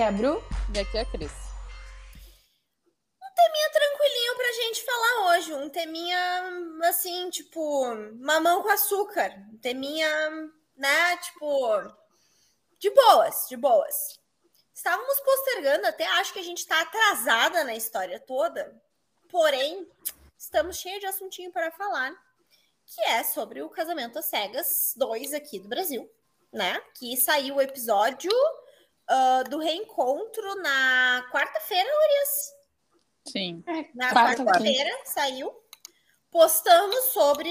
aqui é a Bru. E aqui é a Cris. Um teminha tranquilinho pra gente falar hoje. Um teminha, assim, tipo, mamão com açúcar. Um teminha, né, tipo, de boas, de boas. Estávamos postergando, até acho que a gente tá atrasada na história toda. Porém, estamos cheios de assuntinho para falar. Que é sobre o Casamento às Cegas 2 aqui do Brasil, né? Que saiu o episódio uh, do reencontro na quarta-feira, Urias. Sim. Na Quarta- quarta-feira saiu. Postamos sobre.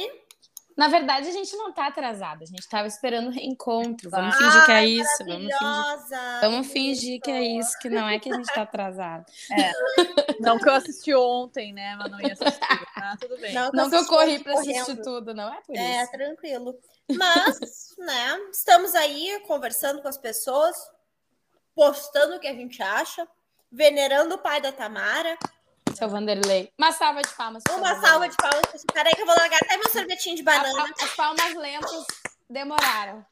Na verdade, a gente não tá atrasada. A gente tava esperando o reencontro. Vamos Ah, fingir que é isso. Vamos fingir, Maravilhosa! vamos fingir que é isso, que não é que a gente tá atrasado. Não que eu assisti ontem, né? Mas não ia assistir. Ah, tudo bem. Não, Não que eu corri pra correndo. assistir tudo, não é por É, isso. tranquilo. Mas, né, estamos aí conversando com as pessoas, postando o que a gente acha, venerando o pai da Tamara. Seu Vanderlei. Uma salva de palmas. Uma salva de palmas. pra esse cara aí que eu vou largar até meu sorvetinho de banana. As palmas lentas demoraram.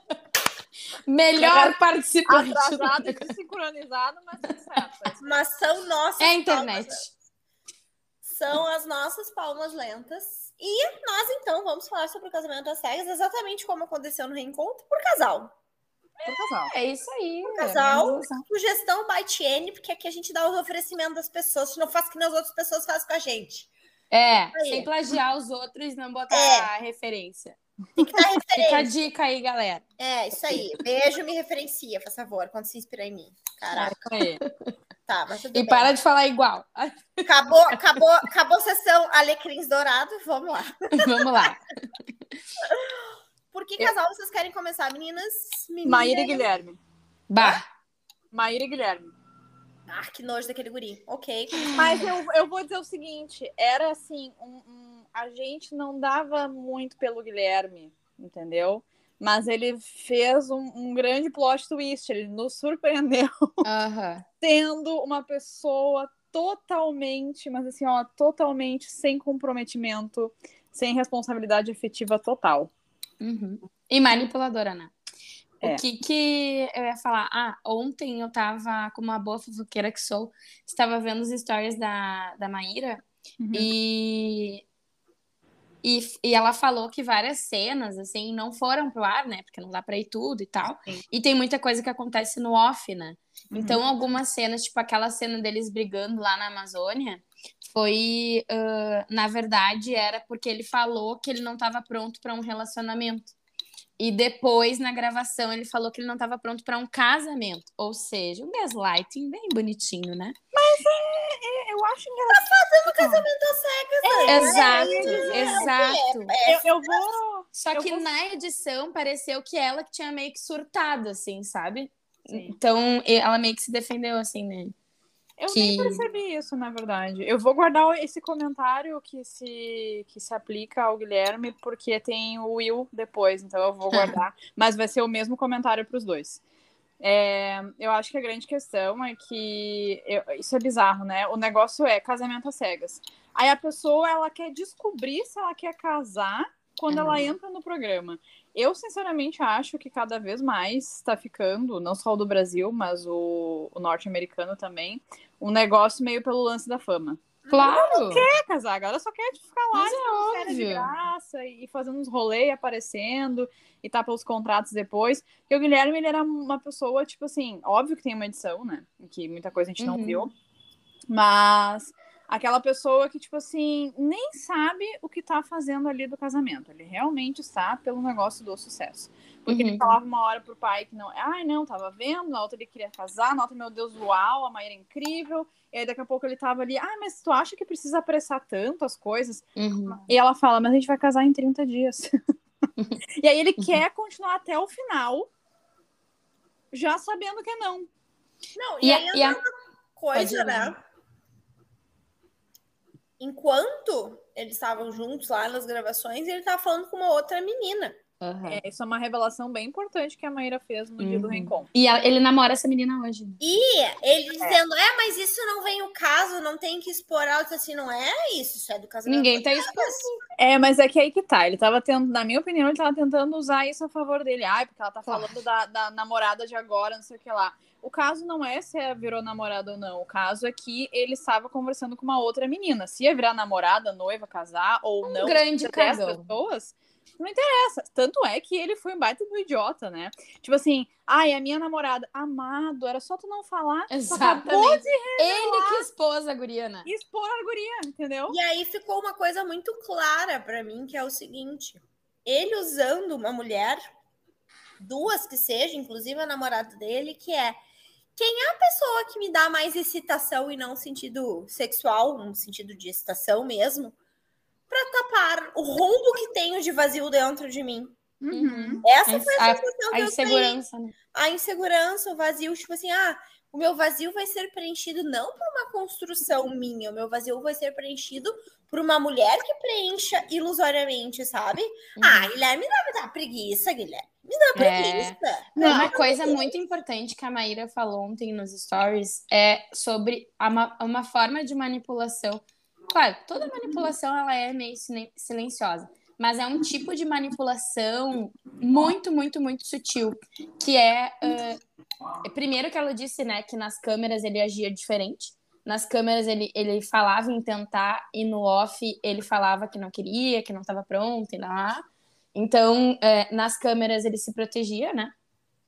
Melhor participante. Atrasado e desincronizado, mas certo. Mas são nossas É a internet. palmas. São as nossas palmas lentas. E nós, então, vamos falar sobre o casamento às cegas, exatamente como aconteceu no reencontro, por casal. Por casal. É isso aí. Por casal. organização. Sugestão by TN, porque aqui a gente dá os oferecimentos das pessoas, gente não faz o que as outras pessoas fazem com a gente. É, Aí. sem plagiar os outros, não botar É. a referência. Tem que dar Fica a referência. dica aí, galera. É, isso aí. Beijo, me referencia, por favor, quando se inspira em mim. Caraca, Aí. tá, mas tudo E bem. para de falar igual. Acabou, acabou, acabou a sessão Alecrins Dourado, vamos lá. Vamos lá. Por que casal vocês querem começar, meninas? Meninas? Maíra e Guilherme. Bah. Maíra e Guilherme. Ah, que nojo daquele guri. Ok. Mas eu, eu vou dizer o seguinte: era assim, um- um- a gente não dava muito pelo Guilherme, entendeu? Mas ele fez um, um grande plot twist, ele nos surpreendeu Aham. sendo uma pessoa totalmente, mas assim, ó, totalmente sem comprometimento, sem responsabilidade efetiva total. Uhum. E manipuladora, né? É. O que que eu ia falar? Ah, ontem eu tava, como uma boa fofoqueira que sou, estava vendo os stories da, da Maíra Uhum. e, e, e ela falou que várias cenas, assim, não foram pro ar, né? Porque não dá pra ir tudo e tal. Sim. E tem muita coisa que acontece no off, né? Uhum. Então, algumas cenas, tipo aquela cena deles brigando lá na Amazônia, foi, ah, na verdade, era porque ele falou que ele não estava pronto para um relacionamento. E depois, na gravação, ele falou que ele não estava pronto para um casamento. Ou seja, um gaslighting bem bonitinho, né? Eu acho engraçado. Casamento às cegas, né? Exato, É, exato. é, Eu, eu vou. Só eu que vou- na edição pareceu que ela que tinha meio que surtado, assim, sabe? Sim. Então, ela meio que se defendeu, assim, né? Eu que- nem percebi isso, na verdade. Eu vou guardar esse comentário que se, que se aplica ao Guilherme, porque tem o Will depois, então eu vou guardar. mas vai ser o mesmo comentário para os dois. É, eu acho que a grande questão é que eu- isso é bizarro, né? O negócio é casamento às cegas. Aí a pessoa ela quer descobrir se ela quer casar quando Uhum. ela entra no programa. Eu, sinceramente, acho que cada vez mais está ficando, não só o do Brasil, mas o, o norte-americano também, um negócio meio pelo lance da fama. Claro! Quer casar, agora só quer tipo, ficar lá Mas é de graça e fazendo uns rolês aparecendo e tá pelos contratos depois. Porque o Guilherme, ele era uma pessoa, tipo assim, óbvio que tem uma edição, né? Que muita coisa a gente não Uhum. viu. Mas aquela pessoa que, tipo assim, nem sabe o que tá fazendo ali do casamento. Ele realmente está pelo negócio do sucesso. Porque ele Uhum. falava uma hora pro pai que não, ai, não, tava vendo, na outra ele queria casar, na outra, meu Deus, uau, a Maíra é incrível. E aí daqui a pouco ele tava ali, ah, mas tu acha que precisa apressar tanto as coisas? Uhum. E ela fala, mas a gente vai casar em 30 dias. e aí ele quer continuar até o final, já sabendo que é não. Não, E e, a- aí e a- coisa, né? Enquanto eles estavam juntos lá nas gravações, ele tava falando com uma outra menina. Aham. É, isso é uma revelação bem importante que a Maíra fez no dia do Uhum. reencontro. E a- ele namora essa menina hoje. E ele dizendo, é, mas isso não vem o caso, não tem que expor alto assim, não é isso, isso é do casamento. Ninguém tá exposto. É, mas é que aí que tá. Ele tava tendo, na minha opinião, ele tava tentando usar isso a favor dele. Ai, porque ela tá Claro. falando da, da namorada de agora, não sei o que lá. O caso não é se ela virou namorada ou não. O caso é que ele estava conversando com uma outra menina. Se ia virar namorada, noiva, casar ou não. Um grande entre dez cagão. pessoas, não interessa. Tanto é que ele foi um baita do idiota, né? Tipo assim, ai, a minha namorada, amado, era só tu não falar. Acabou Exatamente. Ele que expôs a Guriana. de expor a guria, entendeu? E aí ficou uma coisa muito clara pra mim, que é o seguinte: ele usando uma mulher, duas que seja, inclusive a namorada dele, que é quem é a pessoa que me dá mais excitação e não sentido sexual, um sentido de excitação mesmo, pra tapar o rombo que tenho de vazio dentro de mim. Uhum. Essa A- foi a sensação A que eu insegurança, né? a insegurança, o vazio, tipo assim, ah, o meu vazio vai ser preenchido não por uma construção minha, o meu vazio vai ser preenchido por uma mulher que preencha ilusoriamente, sabe? Uhum. Ah, Guilherme, não me dá preguiça, Guilherme. Me dá preguiça. Uma coisa muito importante que a Maíra falou ontem nos stories é sobre a ma- uma forma de manipulação. Claro, toda manipulação ela é meio silen- silenciosa, mas é um tipo de manipulação muito, muito, muito sutil, que é ah, primeiro que ela disse, né, que nas câmeras ele agia diferente. Nas câmeras ele, ele falava em tentar e no off ele falava que não queria, que não estava pronto e lá. Então, é, nas câmeras ele se protegia, né?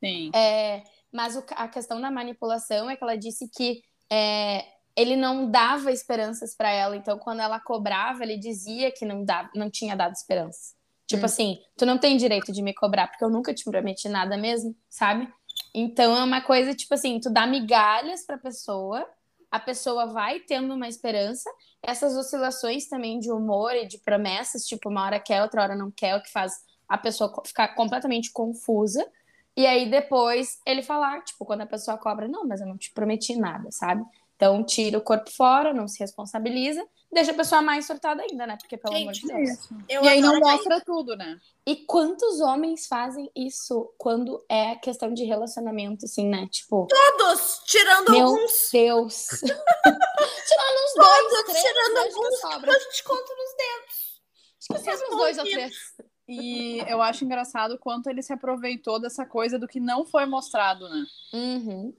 Sim. É, mas o- a questão da manipulação é que ela disse que é, ele não dava esperanças para ela. Então, quando ela cobrava, ele dizia que não, dava, não tinha dado esperança. Tipo Hum. assim, tu não tem direito de me cobrar, porque eu nunca te prometi nada mesmo, sabe? Então é uma coisa, tipo assim, tu dá migalhas pra pessoa, a pessoa vai tendo uma esperança. Essas oscilações também de humor e de promessas, tipo, uma hora quer, outra hora não quer, o que faz a pessoa ficar completamente confusa. E aí depois ele falar, tipo, quando a pessoa cobra, não, mas eu não te prometi nada, sabe? Então tira o corpo fora, não se responsabiliza, deixa a pessoa mais surtada ainda, né? Porque pelo amor de Gente, Deus. Eu E aí não mostra tudo, né? E quantos homens fazem isso quando é questão de relacionamento, assim, né? Tipo, todos, tirando Meu alguns. Deus. Tirando uns dois, Todos, três, tirando que alguns. sobra. A gente conta nos dedos. Acho que uns dois ou três. E eu acho engraçado o quanto ele se aproveitou dessa coisa do que não foi mostrado, né? Uhum.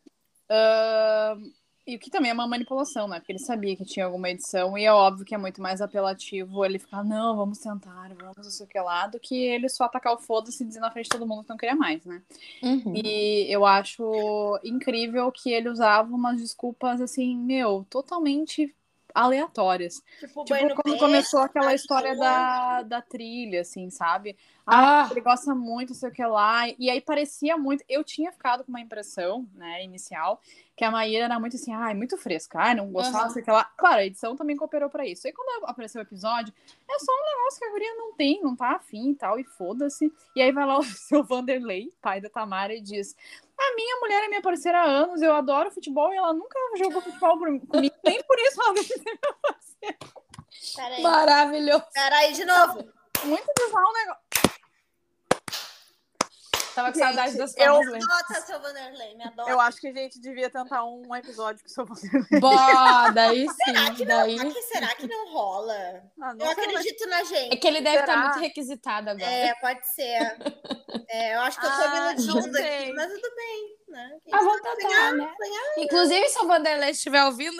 Ahn, e o que também é uma manipulação, né? Porque ele sabia que tinha alguma edição, e é óbvio que é muito mais apelativo ele ficar, não, vamos tentar, vamos não sei o que lá, do que ele só atacar o foda-se e dizer na frente de todo mundo que não queria mais, né? Uhum. E eu acho incrível que ele usava umas desculpas, assim, meu, totalmente aleatórias. Tipo, Tipo, quando começou aquela história de da, da trilha, assim, sabe? Ah, Ele gosta muito, não sei o que lá. E aí parecia muito. Eu tinha ficado com uma impressão, né, inicial, que a Maíra era muito assim, ai, muito fresca, ai, não gostava, não sei o que lá. Claro, a edição também cooperou pra isso. Aí quando apareceu o episódio, é só um negócio que a guria não tem, não tá afim e tal, e foda-se. E aí vai lá o seu Vanderlei, pai da Tamara, e diz: A minha mulher é minha parceira há anos, eu adoro futebol e ela nunca jogou futebol por- comigo, nem por isso ela deve ser minha parceira. Peraí, maravilhoso. peraí de novo. Muito bizarro o negócio. Tava com Gente, saudade das eu- palmas lentes. Adota, seu Vanderlei, me adota. Eu acho que a gente devia tentar um episódio com o seu Vanderlei. Bó, daí Será sim. que Daí... não, será que não rola? Ah, não Eu acredito na É gente. que ele deve estar Será? muito requisitado agora. É, pode ser. É, eu acho que eu tô me Ah, iludindo não sei. aqui, mas tudo bem, né? Ah, vamos tentar, né? Inclusive, se o Vanderlei estiver ouvindo.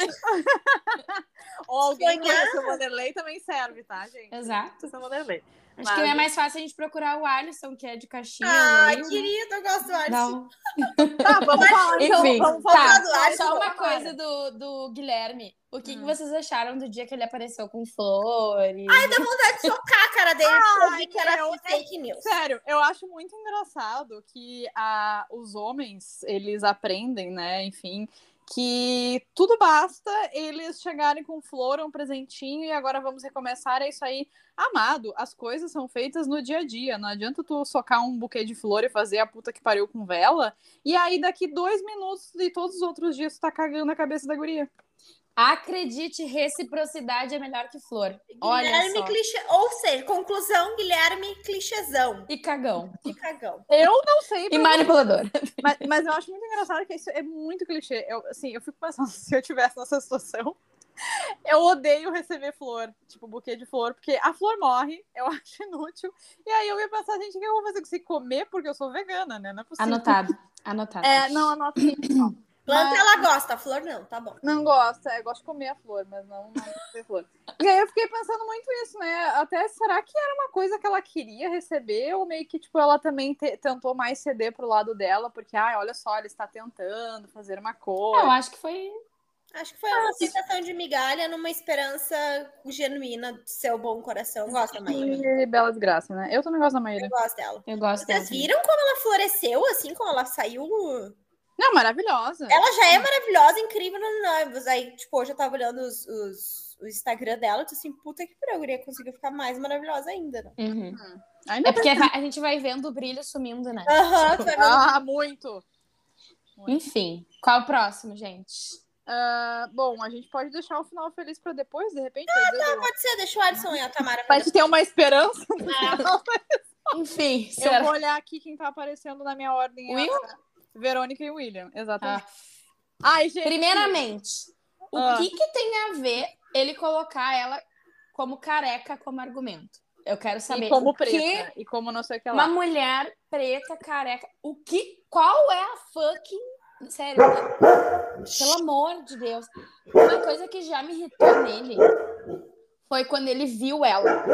Ou alguém Sonhar. o seu Vanderlei também serve, tá, gente? Exato. Seu Vanderlei. Acho que é mais fácil a gente procurar o Alisson, que é de Caxias. Ah, aí, né? querido, eu gosto do Alisson. Não. Tá, vamos falar então. Enfim, vamos falar tá. do Alisson, Só uma coisa do, do Guilherme. O que, que Hum. vocês acharam do dia que ele apareceu com flores? Ai, dá vontade de socar a cara dele, porque eu vi que era meu, fake news. Sério, eu acho muito engraçado que a, os homens, eles aprendem, né, enfim, que tudo basta eles chegarem com flor, um presentinho e agora vamos recomeçar, é isso aí. Amado, as coisas são feitas no dia a dia, não adianta tu socar um buquê de flor e fazer a puta que pariu com vela, e aí daqui dois minutos e todos os outros dias tu tá cagando a cabeça da guria. Acredite, reciprocidade é melhor que flor. Olha Guilherme só. clichê. Ou seja, conclusão, Guilherme clichêzão. E cagão. E cagão. Eu não sei, E manipulador. mas, mas eu acho muito engraçado que isso é muito clichê. Eu, assim, eu fico pensando, se eu tivesse nessa situação, eu odeio receber flor, tipo, buquê de flor, porque a flor morre, eu acho inútil. E aí eu ia pensar, gente, o que eu vou fazer com isso? Comer porque eu sou vegana, né? Não é possível. Anotado. Anotado. É, não, anota. Planta Mas- ela gosta, a flor não, tá bom. Não gosta, é, gosta de comer a flor, mas não, não receber flor. E aí eu fiquei pensando muito isso, né? Até será que era uma coisa que ela queria receber, ou meio que, tipo, ela também te- tentou mais ceder pro lado dela, porque, ai, olha só, ele está tentando fazer uma Eu coisa. acho que foi. Acho que foi uma aceitação de migalha numa esperança genuína de seu bom coração. Gosto da Maíra. Que bela desgraça, né? Eu também gosto da Maíra. Eu gosto dela. Eu gosto dela. Vocês viram como ela floresceu, assim, como ela saiu? Não, maravilhosa. Ela já é maravilhosa, incrível no Noivos. Aí, tipo, hoje eu tava olhando os, os- o Instagram dela, eu tô assim, puta que pariu, guria conseguiu ficar mais maravilhosa ainda, né? Uhum. Ainda É porque vai- a gente vai vendo o brilho sumindo, né? Aham, vai vendo. Ah, muito. Enfim, qual o próximo, gente? Ah, bom, a gente pode deixar o final feliz pra depois, de repente. Ah, Tá, pode ser, deixa o Alisson e a Tamara. Gente ter uma esperança. Enfim, Eu será? vou olhar aqui quem tá aparecendo na minha ordem. Will? É a Verônica e William, exatamente. Ah. Ai, gente. Primeiramente, o Ah. que, que tem a ver ele colocar ela como careca como argumento? Eu quero saber. E como o que preta. E como não sei o que uma lá. mulher preta careca. O que? Qual é a fucking. Sério, pelo amor de Deus. Uma coisa que já me irritou nele foi quando ele viu ela.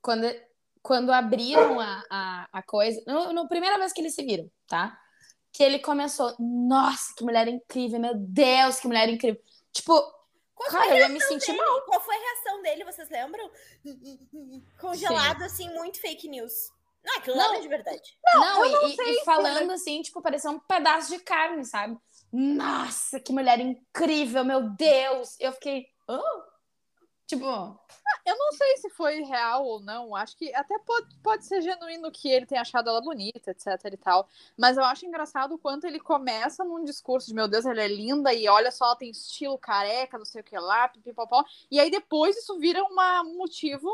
Quando, quando abriram a, a, a coisa. No, no primeira vez que eles se viram, tá? Que ele começou. Nossa, que mulher incrível, meu Deus, que mulher incrível. Tipo, Qual foi cara, a eu ia me reação sentir dele? mal. Qual foi a reação dele, vocês lembram? Congelado, assim, muito fake news. Não, aquilo não Não. era de verdade. Não, eu não e, sei e se falando assim, tipo, parecia um pedaço de carne, sabe? Nossa, que mulher incrível, meu Deus! Eu fiquei. "Hã?" Tipo, Eu não sei se foi real ou não. Acho que até pode, pode ser genuíno que ele tenha achado ela bonita, etc e tal. Mas eu acho engraçado o quanto ele começa num discurso de meu Deus, ela é linda e olha só, ela tem estilo careca, não sei o que lá, pipipopó. E aí depois isso vira uma, um motivo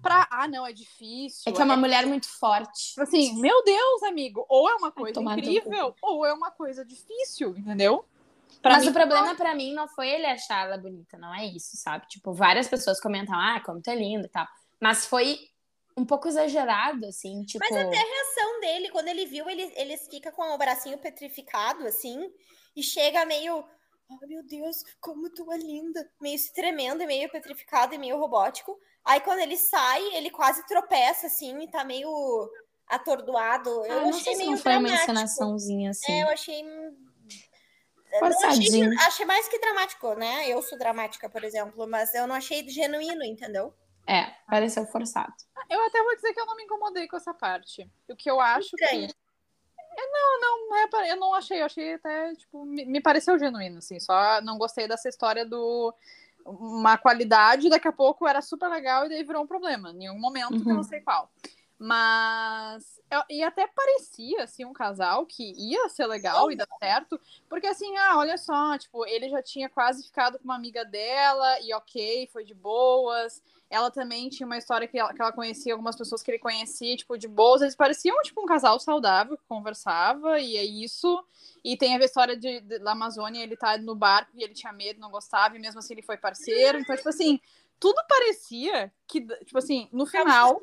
pra. Ah, não, é difícil. é que é uma mulher muito forte. Tipo Assim, meu Deus, amigo, ou é uma coisa incrível, ou é uma coisa difícil, entendeu? Pra Mas mim, o problema pra mim não foi ele achar ela bonita, não é isso, sabe? Tipo, várias pessoas comentam, ah, como tu é linda e tal. Mas foi um pouco exagerado, assim, tipo. Mas até a reação dele, quando ele viu, ele, ele fica com o bracinho petrificado, assim, e chega meio. Oh, meu Deus, como tu é linda! Meio se tremendo, e meio petrificado e meio robótico. Aí quando ele sai, ele quase tropeça, assim, e tá meio atordoado. Eu Ah, não achei sei se meio não foi uma dramático. encenaçãozinha assim. É, eu achei. Eu não achei, Forçadinho. achei mais que dramático, né? Eu sou dramática, por exemplo, mas eu não achei genuíno, entendeu? É, pareceu forçado. Eu até vou dizer que eu não me incomodei com essa parte. O que eu acho Estranho. que. É, Não, não, é, eu não achei, eu achei até, tipo, me, me pareceu genuíno, assim, só não gostei dessa história do uma qualidade, daqui a pouco era super legal e daí virou um problema, em um momento que eu não Uhum. sei qual. Mas, e até parecia, assim, um casal que ia ser legal e dar certo, porque assim, ah, olha só, tipo, ele já tinha quase ficado com uma amiga dela e ok, foi de boas, ela também tinha uma história que ela, que ela conhecia algumas pessoas que ele conhecia, tipo, de boas. Eles pareciam, tipo, um casal saudável que conversava, e é isso. E tem a história de, de- da Amazônia, ele tá no barco e ele tinha medo, não gostava, e mesmo assim ele foi parceiro. Então, tipo assim, tudo parecia que, tipo assim, no final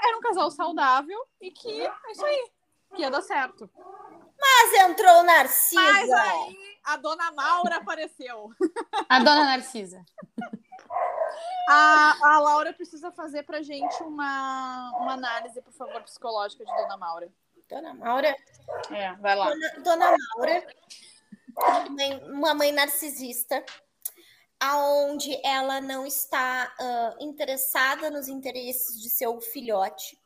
era um casal saudável e que é isso aí, que ia dar certo. Mas entrou Narcisa. Mas aí a dona Maura apareceu. A dona Narcisa. A, a Laura precisa fazer pra gente uma, uma análise, por favor, psicológica de Dona Maura. Dona Maura. É, vai lá. Dona, Dona Maura, uma mãe, uma mãe narcisista, aonde ela não está ah, interessada nos interesses de seu filhote.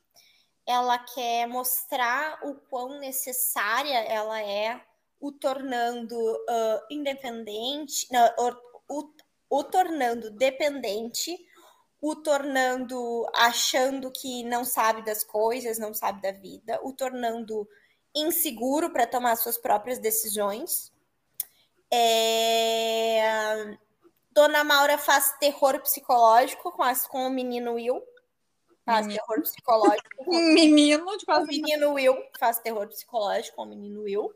Ela quer mostrar o quão necessária ela é, o tornando ah, independente, não, o, o, o tornando dependente, o tornando achando que não sabe das coisas, não sabe da vida, o tornando inseguro para tomar suas próprias decisões. É, Dona Maura faz terror psicológico com, as, com o menino Will. Faz Menino. terror psicológico com Um menino, tipo o assim, menino Will. Faz terror psicológico com o menino Will.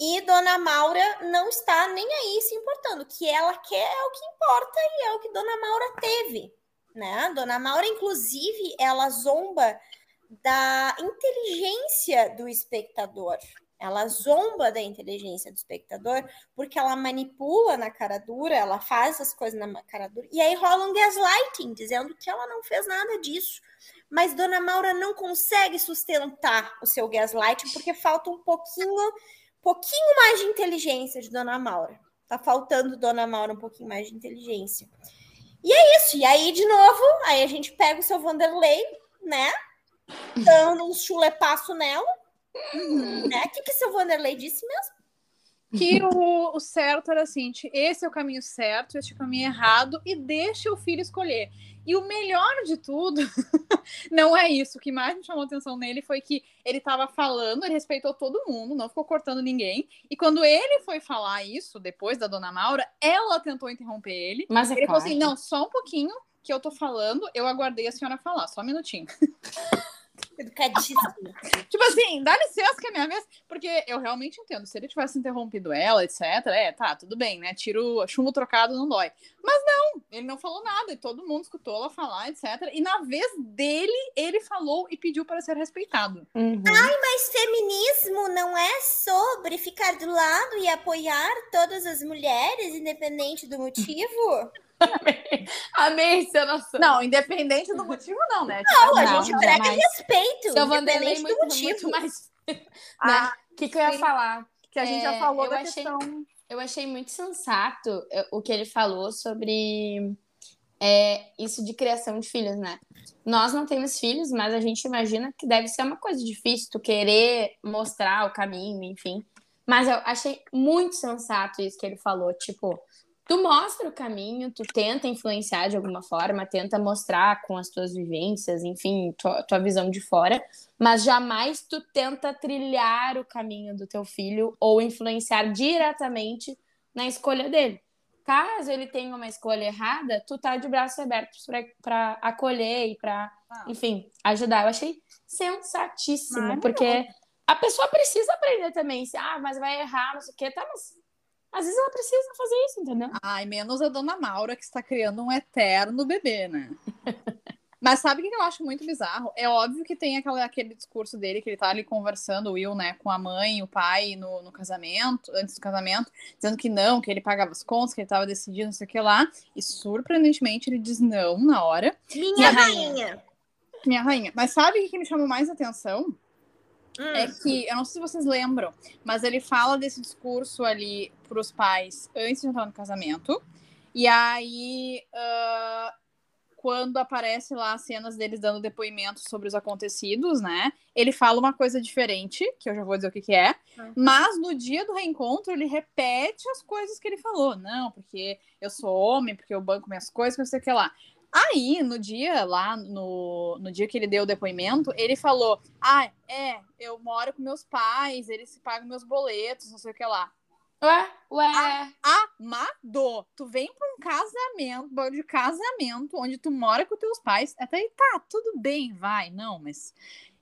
E Dona Maura não está nem aí se importando. O que ela quer é o que importa e é o que Dona Maura teve. Né? Dona Maura, inclusive, ela zomba da inteligência do espectador. Ela zomba da inteligência do espectador porque ela manipula na cara dura, ela faz as coisas na cara dura. E aí rola um gaslighting, dizendo que ela não fez nada disso. Mas Dona Maura não consegue sustentar o seu gaslighting porque falta um pouquinho, pouquinho mais de inteligência de Dona Maura. Tá faltando Dona Maura um pouquinho mais de inteligência. E é isso. E aí, de novo, aí a gente pega o seu Vanderlei, né? Dando um chulepaço nela. Né? O que, que seu Vanderlei disse mesmo? que o, o certo era assim, esse é o caminho certo, este é o caminho errado, e deixa o filho escolher. E o melhor de tudo não é isso. O que mais me chamou atenção nele foi que ele estava falando, ele respeitou todo mundo, não ficou cortando ninguém. E quando ele foi falar isso, depois da dona Maura, ela tentou interromper ele. Mas é Ele falou assim: não, só um pouquinho que eu tô falando, eu aguardei a senhora falar, só um minutinho. Educadíssimo. Tipo assim, dá licença que é minha vez, porque eu realmente entendo. Se ele tivesse interrompido ela, etc., é, tá, tudo bem, né? Tiro chumbo trocado não dói. Mas não, ele não falou nada, e todo mundo escutou ela falar, etc. E na vez dele, ele falou e pediu para ser respeitado. Uhum. Mas feminismo não é sobre ficar do lado e apoiar todas as mulheres, independente do motivo? Amei seu noção. Não, independente do motivo, não, né? Não, a Não, gente prega jamais. respeito, Seu Vanderlei independente muito, do motivo. muito mais. Ah, né? O que, que eu ia falar? que a gente É, já falou eu da achei- questão. Eu achei muito sensato eh, o que ele falou sobre é, isso de criação de filhos, né? Nós não temos filhos, mas a gente imagina que deve ser uma coisa difícil, tu querer mostrar o caminho, enfim. Mas eu achei muito sensato isso que ele falou, tipo, tu mostra o caminho, tu tenta influenciar de alguma forma, tenta mostrar com as tuas vivências, enfim, tua, tua visão de fora, mas jamais tu tenta trilhar o caminho do teu filho ou influenciar diretamente na escolha dele. Caso ele tenha uma escolha errada, tu tá de braços abertos para acolher e para, Ah. enfim, ajudar. Eu achei sensatíssimo, porque a pessoa precisa aprender também. Se, ah, mas vai errar, não sei o quê, tá, mas às vezes ela precisa fazer isso, entendeu? Ai, menos a dona Maura, que está criando um eterno bebê, né? Mas sabe o que eu acho muito bizarro? É óbvio que tem aquela, aquele discurso dele que ele tá ali conversando, o Will, né, com a mãe e o pai no, no casamento, antes do casamento, dizendo que não, que ele pagava as contas, que ele tava decidindo, não sei o que lá. E surpreendentemente ele diz não na hora. Minha E rainha? rainha. Minha rainha. Mas sabe o que que me chamou mais atenção? Hum. é que, eu não sei se vocês lembram, mas ele fala desse discurso ali pros pais antes de entrar no casamento. E aí, ah, quando aparece lá as cenas deles dando depoimentos sobre os acontecidos, né? Ele fala uma coisa diferente, que eu já vou dizer o que, que é. Uhum. Mas no dia do reencontro, ele repete as coisas que ele falou. Não, porque eu sou homem, porque eu banco minhas coisas, que não sei o que lá. Aí, no dia lá, no, no dia que ele deu o depoimento, ele falou: Ah, é, eu moro com meus pais, eles pagam meus boletos, não sei o que lá. Ué, ué. Amado! Tu vem pra um casamento, de casamento, onde tu mora com teus pais, até aí tá, tudo bem, vai, não, mas.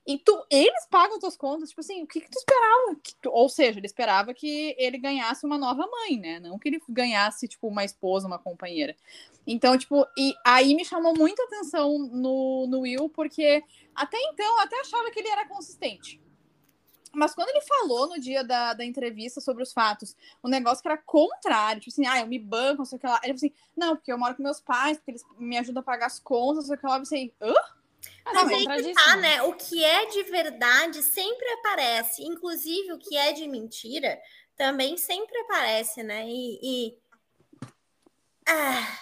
E tu, eles pagam tuas contas, tipo assim, o que que tu esperava? Que tu- ou seja, ele esperava que ele ganhasse uma nova mãe, né? Não que ele ganhasse, tipo, uma esposa, uma companheira. Então, tipo, e aí me chamou muita atenção no, no Will, porque até então eu até achava que ele era consistente. Mas quando ele falou no dia da, da entrevista sobre os fatos, o negócio que era contrário, tipo assim, ah, eu me banco, não sei o que lá. Ele falou assim, não, porque eu moro com meus pais, porque eles me ajudam a pagar as contas, não sei o que lá. Eu pensei, hã? Mas Mas é aí que tá, né? O que é de verdade sempre aparece. Inclusive, o que é de mentira também sempre aparece, né? E. e- Ah,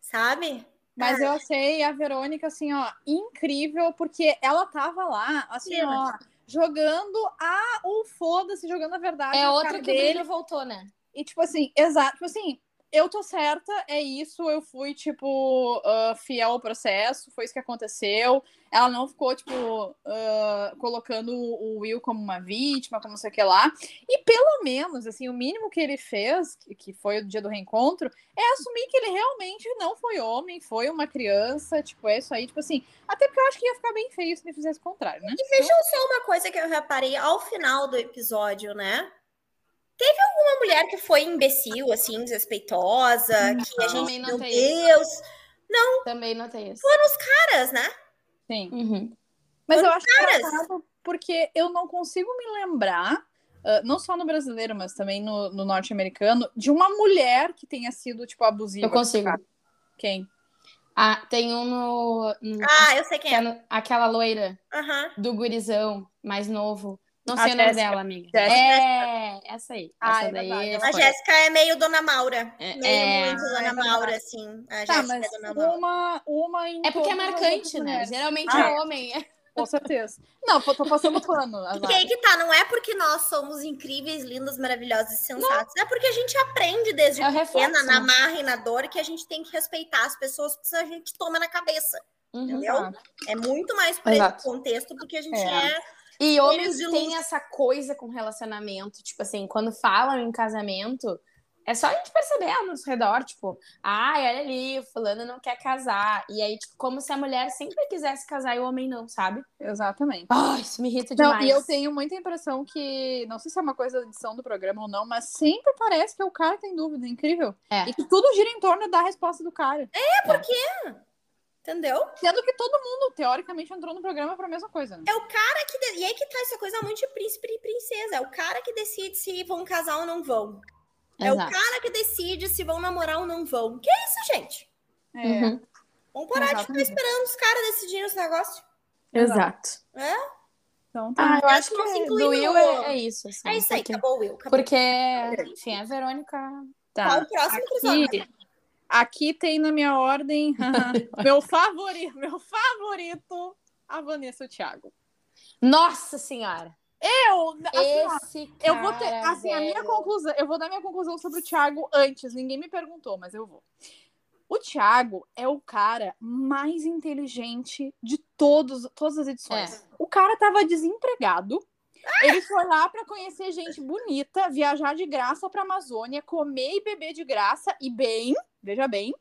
sabe? Mas eu achei a Verônica, assim, ó, incrível, porque ela tava lá, assim, ó, jogando a o foda-se, jogando a verdade É cara que o dele. brilho voltou, né? E, tipo assim, exato, tipo assim, eu tô certa, é isso. Eu fui, tipo, uh, fiel ao processo, foi isso que aconteceu. Ela não ficou, tipo, uh, colocando o Will como uma vítima, como não sei o que lá. E pelo menos, assim, o mínimo que ele fez, que foi o dia do reencontro, é assumir que ele realmente não foi homem, foi uma criança, tipo, é isso aí, tipo assim. Até porque eu acho que ia ficar bem feio se ele fizesse o contrário, né? E vejam só uma coisa que eu reparei ao final do episódio, né? Teve alguma mulher que foi imbecil, assim, desrespeitosa, que a gente, Também meu notei isso. Deus, não, Também notei isso. foram os caras, né? Sim. Uhum. Mas eu Foram acho que é caras. engraçado porque eu não consigo me lembrar, ah, não só no brasileiro, mas também no, no norte-americano, de uma mulher que tenha sido, tipo, abusiva. Eu consigo. cara. Quem? Ah, tem um no. no- Ah, eu sei quem que é é. no- aquela loira do gurizão mais novo. Não A sei o nome Jéssica. dela, amiga. Jéssica. É, essa aí. Ah, essa é daí verdade. A. Jéssica é meio Dona Maura. É, meio é. muito Ah, Dona é. Maura, assim. A Tá, Jéssica mas é Dona Maura. uma, uma em É porque é marcante, né? mulheres. Geralmente Ah, é homem. Com certeza. Não, tô passando pano. E azar. que aí que tá, não é porque nós somos incríveis, lindos, maravilhosos e sensatos. É porque a gente aprende desde É pequena, na né? marra e na dor, que a gente tem que respeitar as pessoas, porque a gente toma na cabeça. Uhum. Entendeu? Exato. É muito mais por esse contexto, porque a gente É. é. E homens têm essa coisa com relacionamento, tipo assim, quando falam em casamento, é só a gente perceber ao nosso redor, tipo, ai, olha ali, o fulano não quer casar. E aí, tipo, como se a mulher sempre quisesse casar e o homem não, sabe? Exatamente. Ai, isso me irrita Não, demais. e eu tenho muita impressão que, não sei se é uma coisa da edição do programa ou não, mas sempre parece que é o cara tem dúvida, incrível. É. E que tudo gira em torno da resposta do cara. Entendeu? Sendo que todo mundo, teoricamente, entrou no programa pra mesma coisa. Né? É o cara que. de- E aí que tá essa coisa muito de príncipe e princesa. É o cara que decide se vão casar ou não vão. É o cara que decide se vão namorar ou não vão. Que é isso, gente? É. Uhum. Vamos parar de ficar Exatamente. esperando os caras decidirem esse negócio. Exato. Então tá. Ah, eu acho que se é- do Will é, é isso. Assim, É isso aí, porque, acabou o Will. Acabou. porque, enfim, a Verônica. Qual tá. o próximo? Aqui, aqui tem na minha ordem meu favorito, meu favorito, a Vanessa e o Thiago. Nossa Senhora! Eu, assim, ó, Esse eu vou ter, cara, assim, a minha velho. conclusão, eu vou dar minha conclusão sobre o Thiago antes, ninguém me perguntou, mas eu vou. O Thiago é o cara mais inteligente de todos, todas as edições. É. O cara tava desempregado. Ele foi lá pra conhecer gente bonita, viajar de graça pra Amazônia, comer e beber de graça e bem, veja bem.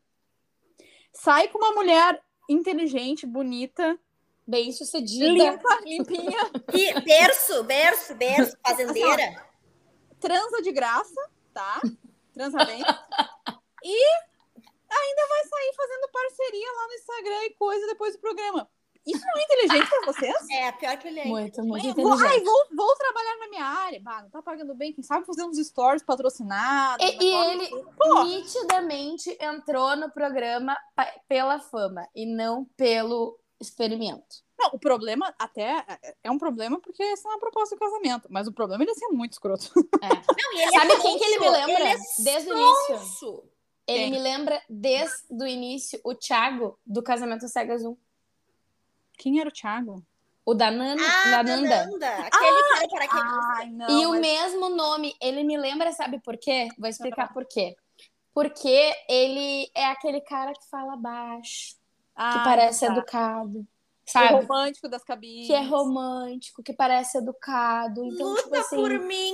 Sai com uma mulher inteligente, bonita, Bem sucedida. limpa, limpinha, E berço, berço, berço, fazendeira. transa de graça, tá? Transa bem. E ainda vai sair fazendo parceria lá no Instagram e coisa depois do programa. Isso não é inteligente pra vocês? É, pior que ele é. Muito, muito Eu vou, ai, inteligente. vou, vou trabalhar na minha área. Bah, não tá pagando bem. Quem sabe fazer uns stories patrocinados. E, e ele assim. Pô, nitidamente entrou no programa pela fama e não pelo experimento. Não, o problema até é- é um problema porque essa é uma proposta do casamento. Mas o problema é ele ser muito escroto. Não, e ele Sabe é quem que ele me lembra? Ele é Desde o início. Ele me lembra desde o início o Thiago do Casamento Cegas 1. Quem era o Thiago? O da, Nana, Ah, da da Nanda. Nanda. Aquele cara Ai, não. E o mas- mesmo nome, ele me lembra, sabe por quê? Vou explicar por quê. Porque ele é aquele cara que fala baixo, que Ai, parece tá. educado, O sabe? romântico das cabines. Que é romântico, que parece educado. Então, luta tipo assim, por mim,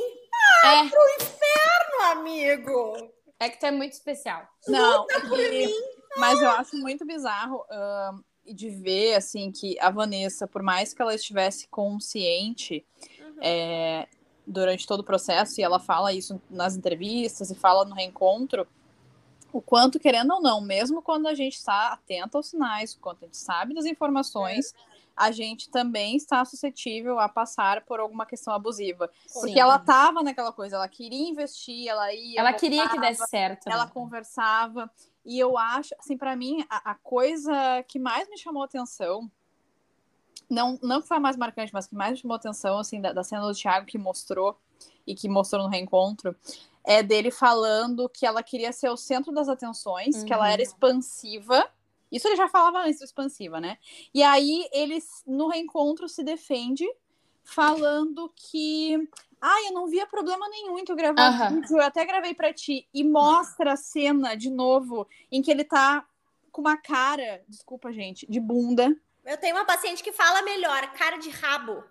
é, meu amigo. é que tu é muito especial. Não, por e- mas eu acho muito bizarro ahn, de ver assim que a Vanessa, por mais que ela estivesse consciente Uhum. é, durante todo o processo, e ela fala isso nas entrevistas e fala no reencontro, o quanto, querendo ou não, mesmo quando a gente está atento aos sinais, o quanto a gente sabe das informações, a gente também está suscetível a passar por alguma questão abusiva. Porque Sim. ela tava naquela coisa, ela queria investir, ela ia. Ela queria que voltava, desse certo. ela né? conversava. E eu acho, assim, para mim, a, a coisa que mais me chamou atenção, não, não que foi a mais marcante, mas que mais me chamou atenção, assim, da, da cena do Thiago que mostrou e que mostrou no reencontro, é dele falando que ela queria ser o centro das atenções, que ela Uhum. era expansiva. Isso ele já falava antes do expansiva, né? E aí ele, no reencontro, se defende falando que. Ah, eu não via problema nenhum em tu gravar Aham. um vídeo, eu até gravei pra ti. E mostra a cena de novo em que ele tá com uma cara, desculpa, gente, de bunda, Eu tenho uma paciente que fala melhor, cara de rabo.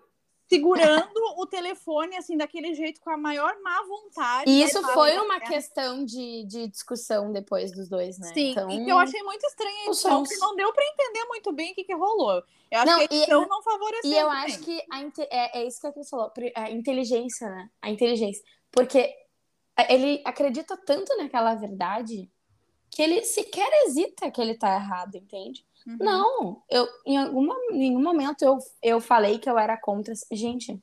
Segurando o telefone, assim, daquele jeito, com a maior má vontade. E isso Ele foi uma "É, questão de, de discussão depois dos dois, né? Sim, então... e eu achei muito estranha a edição, sons. que não deu pra entender muito bem o que, que rolou. Eu acho Não, que a e- edição não favoreceu. E eu também. acho que a é, é isso que a Cris falou, a inteligência, né? A inteligência. Porque ele acredita tanto naquela verdade que ele sequer hesita que ele tá errado, entende? Uhum. Não, eu em alguma, em nenhum momento eu, eu falei que eu era contra. Gente,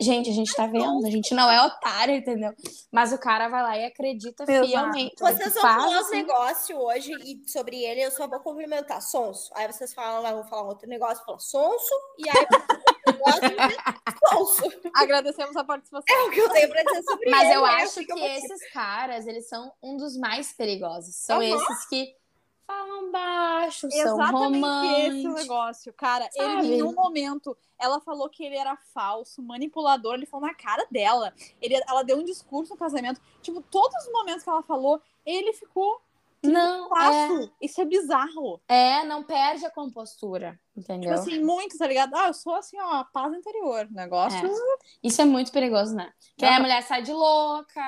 gente, a gente tá vendo, a gente não é otário, entendeu? Mas o cara vai lá e acredita fielmente. Vocês vão falar os assim. negócios hoje e sobre ele eu só vou cumprimentar. Sonso. Aí vocês falam lá, vão falar um outro negócio, falam sonso, e aí eu sonso. Agradecemos a participação. É o que eu tenho pra dizer sobre Mas ele. eu né? acho que muito- esses caras, eles são um dos mais perigosos. São Aham. esses que falam baixo, são Exatamente esse românticos. negócio, cara. Ele em Sabe? nenhum momento ela falou que ele era falso, manipulador, ele falou na cara dela. Ele, ela deu um discurso no casamento. Tipo, todos os momentos que ela falou, ele ficou Não, fácil. Isso é bizarro. é, é, não perde a compostura, entendeu? Tipo assim, muito, tá ligado? Ah, eu sou assim, ó, a paz interior. Negócio. Isso é muito perigoso, né? Que aí a mulher sai de louca,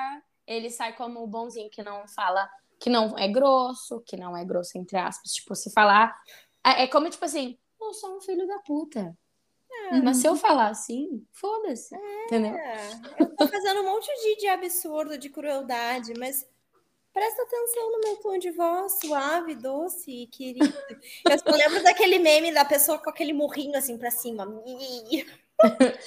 ele sai como o bonzinho que não fala, que não é grosso, que não é grosso, entre aspas. Tipo, se falar. É é como, tipo assim, eu sou um filho da puta. Mas se eu falar assim, foda-se. Entendeu? É, eu tô fazendo um monte de, de absurdo, de crueldade, mas presta atenção no meu tom de voz, suave, doce e querido. Eu só lembro daquele meme da pessoa com aquele morrinho assim pra cima.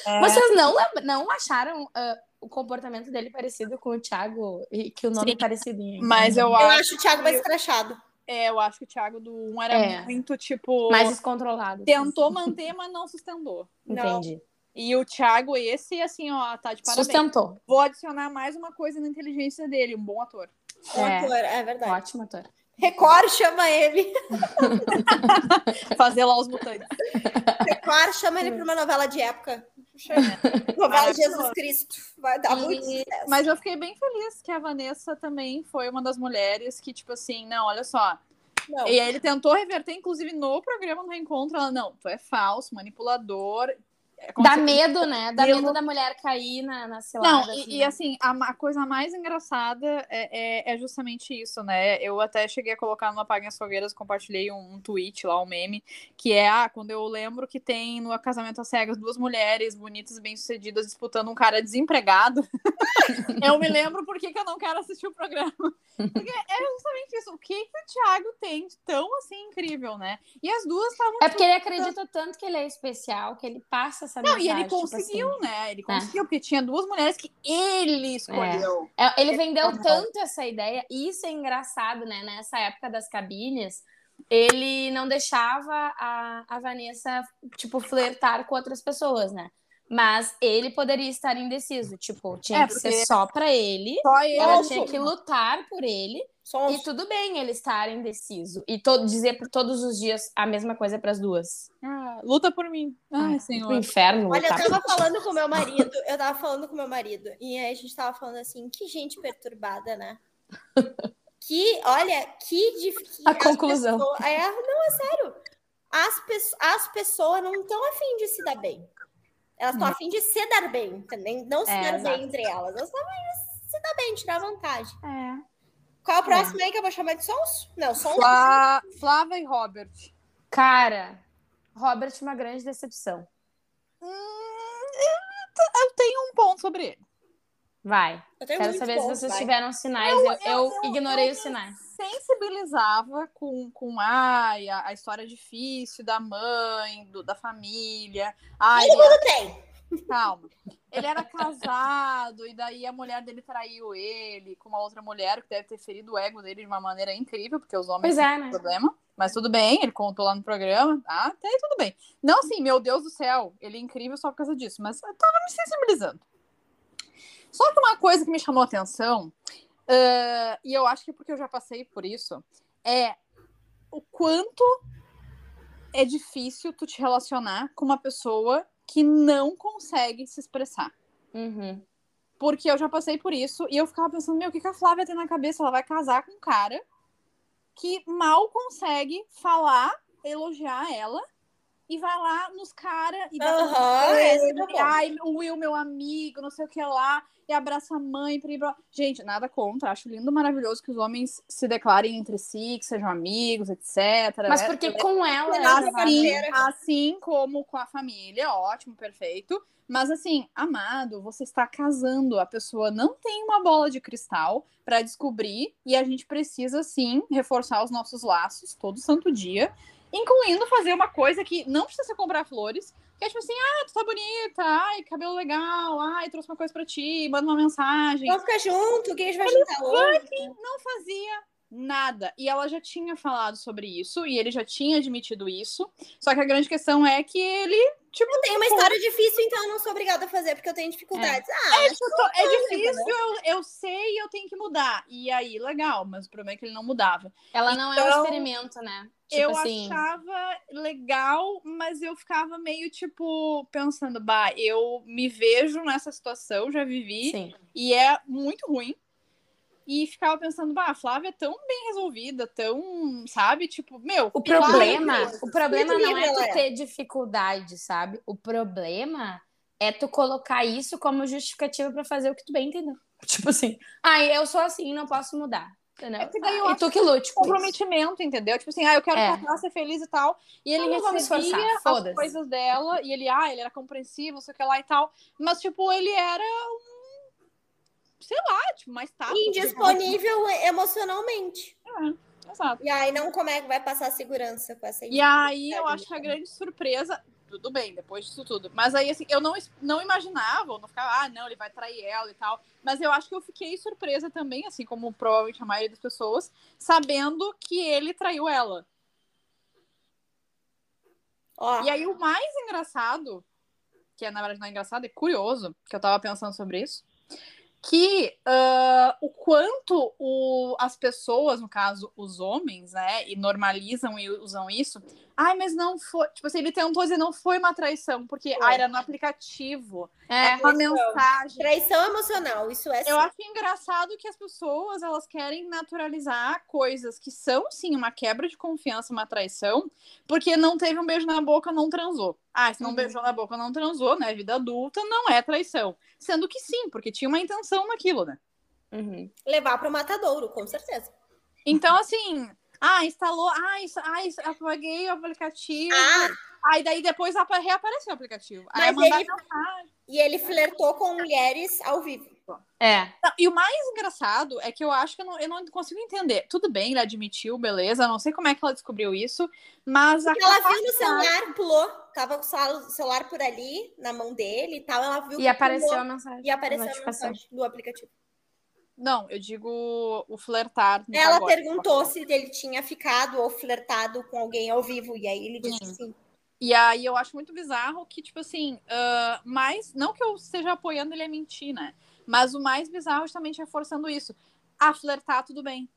É. Vocês não, não acharam ah, o comportamento dele parecido com o Thiago e que o nome Sim. é parecido em Mas eu Eu acho, acho o Thiago mais crachado. é, eu acho que o Thiago do 1 era É. muito, tipo. mais descontrolado. Tentou manter, mas não sustentou. Não. Entendi. E o Thiago, esse, assim, ó, tá de parabéns. Sustentou. Vou adicionar mais uma coisa na inteligência dele, um bom ator. Um É. ator, é verdade. Ótimo ator. Record chama ele. Fazer lá os mutantes. Record chama ele pra uma novela de época. Novela Jesus Cristo. Vai dar muito E- sucesso. mas eu fiquei bem feliz que a Vanessa também foi uma das mulheres que, tipo assim, não, olha só. Não. E aí ele tentou reverter, inclusive, no programa no reencontro. Ela, não, tu é falso, manipulador. É Dá medo, né? Dá Eu- medo da mulher cair na, na cilada. Não, assim, e, e né? assim, a, a coisa mais engraçada é, é, é justamente isso, né? Eu até cheguei a colocar numa página Fogueiras, compartilhei um, um tweet lá, um meme, que é, ah, quando eu lembro que tem no Casamento às Cegas duas mulheres bonitas e bem-sucedidas disputando um cara desempregado, eu me lembro por que, que eu não quero assistir o programa. Porque é justamente isso, o que, que o Thiago tem de tão, assim, incrível, né? E as duas estavam É porque ele acredita tanto que ele é especial, que ele passa essa Não, e ele tipo conseguiu, assim. né? Ele conseguiu, porque tinha duas mulheres que ele escolheu. É, Ele vendeu tanto essa ideia, e isso é engraçado, né? Nessa época das cabines, ele não deixava a, a Vanessa, tipo, flertar com outras pessoas, né? Mas ele poderia estar indeciso, tipo, tinha É, que ser só pra ele, Só ele. ela tinha que lutar por ele, Sonso. e tudo bem ele estar indeciso. E to dizer por todos os dias a mesma coisa pras duas. Ah, luta por mim. Ai, Pro senhor. inferno Olha, eu tava falando com meu marido, eu tava falando com meu marido, e aí a gente tava falando assim, que gente perturbada, né? Que, olha, que difícil. A conclusão. é, não, é sério. As, pesso- as pessoas não estão afim de se dar bem. Elas estão afim de se dar bem, entendeu? Não se É, dar exato. bem entre elas. Elas estão afim de se dar bem, tirar vantagem. É. Qual é o próximo aí que eu vou chamar de Sons? Não, Sons. Flávia e Robert. Cara, Robert, uma grande decepção. Hum, eu, tenho um ponto sobre ele. Vai. Eu tenho Quero saber se vocês vai. tiveram sinais. Eu, eu, eu- ignorei eu os sinais. Sensibilizava com, com ai, a, a história difícil da mãe, do, da família. Ai, Todo ele mundo tem. Calma. Ele era casado, e daí a mulher dele traiu ele com uma outra mulher, que deve ter ferido o ego dele de uma maneira incrível, porque os homens Pois é, têm né? problema. Mas tudo bem, ele contou lá no programa, tá? Até aí tudo bem. Não assim, meu Deus do céu, ele é incrível só por causa disso, mas eu tava me sensibilizando. Só que uma coisa que me chamou a atenção, ah, e eu acho que é porque eu já passei por isso, é o quanto é difícil tu te relacionar com uma pessoa que não consegue se expressar. Uhum. Porque eu já passei por isso e eu ficava pensando, meu, o que, que a Flávia tem na cabeça? Ela vai casar com um cara que mal consegue falar, elogiar ela e vai lá nos caras e dá Aham, esse tá bom. ai, o Will, meu amigo, não sei o que lá, e abraça a mãe. Blá. Gente, nada contra, acho lindo, maravilhoso que os homens se declarem entre si, que sejam amigos, etc. Mas né? porque com ela Assim, Assim, assim como com a família, ótimo, perfeito. Mas assim, amado, você está casando, a pessoa não tem uma bola de cristal para descobrir e a gente precisa sim reforçar os nossos laços todo santo dia, incluindo fazer uma coisa que não precisa ser comprar flores, que é tipo assim, ah, tu tá bonita, ai, cabelo legal, ai, trouxe uma coisa para ti, manda uma mensagem Vamos ficar junto, que a gente vai juntar hoje. não fazia nada. E ela já tinha falado sobre isso, e ele já tinha admitido isso. Só que a grande questão é que ele, tipo, Eu tenho uma história difícil, então eu não sou obrigada a fazer, porque eu tenho dificuldades. Ah, é, tipo, tô- é difícil, eu, eu sei e eu tenho que mudar. E aí, legal, mas o problema é que ele não mudava. Ela não é um Então, experimento, né? Tipo eu assim. achava legal, mas eu ficava meio, tipo, pensando, bah, eu me vejo nessa situação, já vivi, Sim. e é muito ruim. E ficava pensando, bah, a Flávia é tão bem resolvida, tão, sabe? Tipo, meu, O problema, que- o problema não é tu é. ter dificuldade, sabe? O problema é tu colocar isso como justificativa pra fazer o que tu bem entendeu. Tipo assim, ai, eu sou assim, não posso mudar. Entendeu? É que daí eu Ah, e acho tu que lute com isso. comprometimento, entendeu? Tipo assim, ah, eu quero É. casar, ser feliz e tal. E ele Então recebia as coisas dela, e ele, ah, ele era compreensivo, não sei o que lá e tal. Mas, tipo, ele era um. Sei lá, tipo, mais tato. indisponível emocionalmente. Exato. E aí não como é que vai passar a segurança com essa E aí eu acho que a né? grande surpresa. Tudo bem, depois disso tudo. Mas aí, assim, eu não, não imaginava, não ficava, ah, não, ele vai trair ela e tal. Mas eu acho que eu fiquei surpresa também, assim como provavelmente a maioria das pessoas, sabendo que ele traiu ela. Ó, E aí o mais engraçado, que é, na verdade não é engraçado, é curioso, que eu tava pensando sobre isso, que ah, o quanto o, as pessoas, no caso, os homens, né, e normalizam e usam isso. Ai, mas não foi. Tipo assim, ele tentou dizer não foi uma traição, porque Foi. ah, era no aplicativo. É, uma mensagem. traição emocional, isso é Eu sim. acho engraçado que as pessoas elas querem naturalizar coisas que são sim uma quebra de confiança, uma traição, porque não teve um beijo na boca, não transou. Ah, se não Uhum. beijou na boca, não transou, né? Vida adulta não é traição. Sendo que sim, porque tinha uma intenção naquilo, né? uhum. levar para o matadouro, com certeza. Então, assim, ah, instalou, ah, isso, ah, isso, apaguei o aplicativo. Ah, Aí daí depois apa- reapareceu o aplicativo. Aí Mas mandar ele- mensagem. e ele flertou com mulheres ao vivo. É. Não, e o mais engraçado é que eu acho que eu não, eu não consigo entender. Tudo bem, ele admitiu, beleza. Não sei como é que ela descobriu isso, mas Porque ela viu no celular, pulou, tava com o cel- celular por ali, na mão dele e tal, ela viu E que apareceu pulou a mensagem. e apareceu a a mensagem do aplicativo. Não, eu digo o flertar. no Ela pagode. perguntou se ele tinha ficado ou flertado com alguém ao vivo, e aí ele disse Sim. sim. E aí eu acho muito bizarro que, tipo assim, ah, mais. Não que eu esteja apoiando ele a mentir, né? Mas o mais bizarro é justamente reforçando isso. Ah, flertar, tudo bem.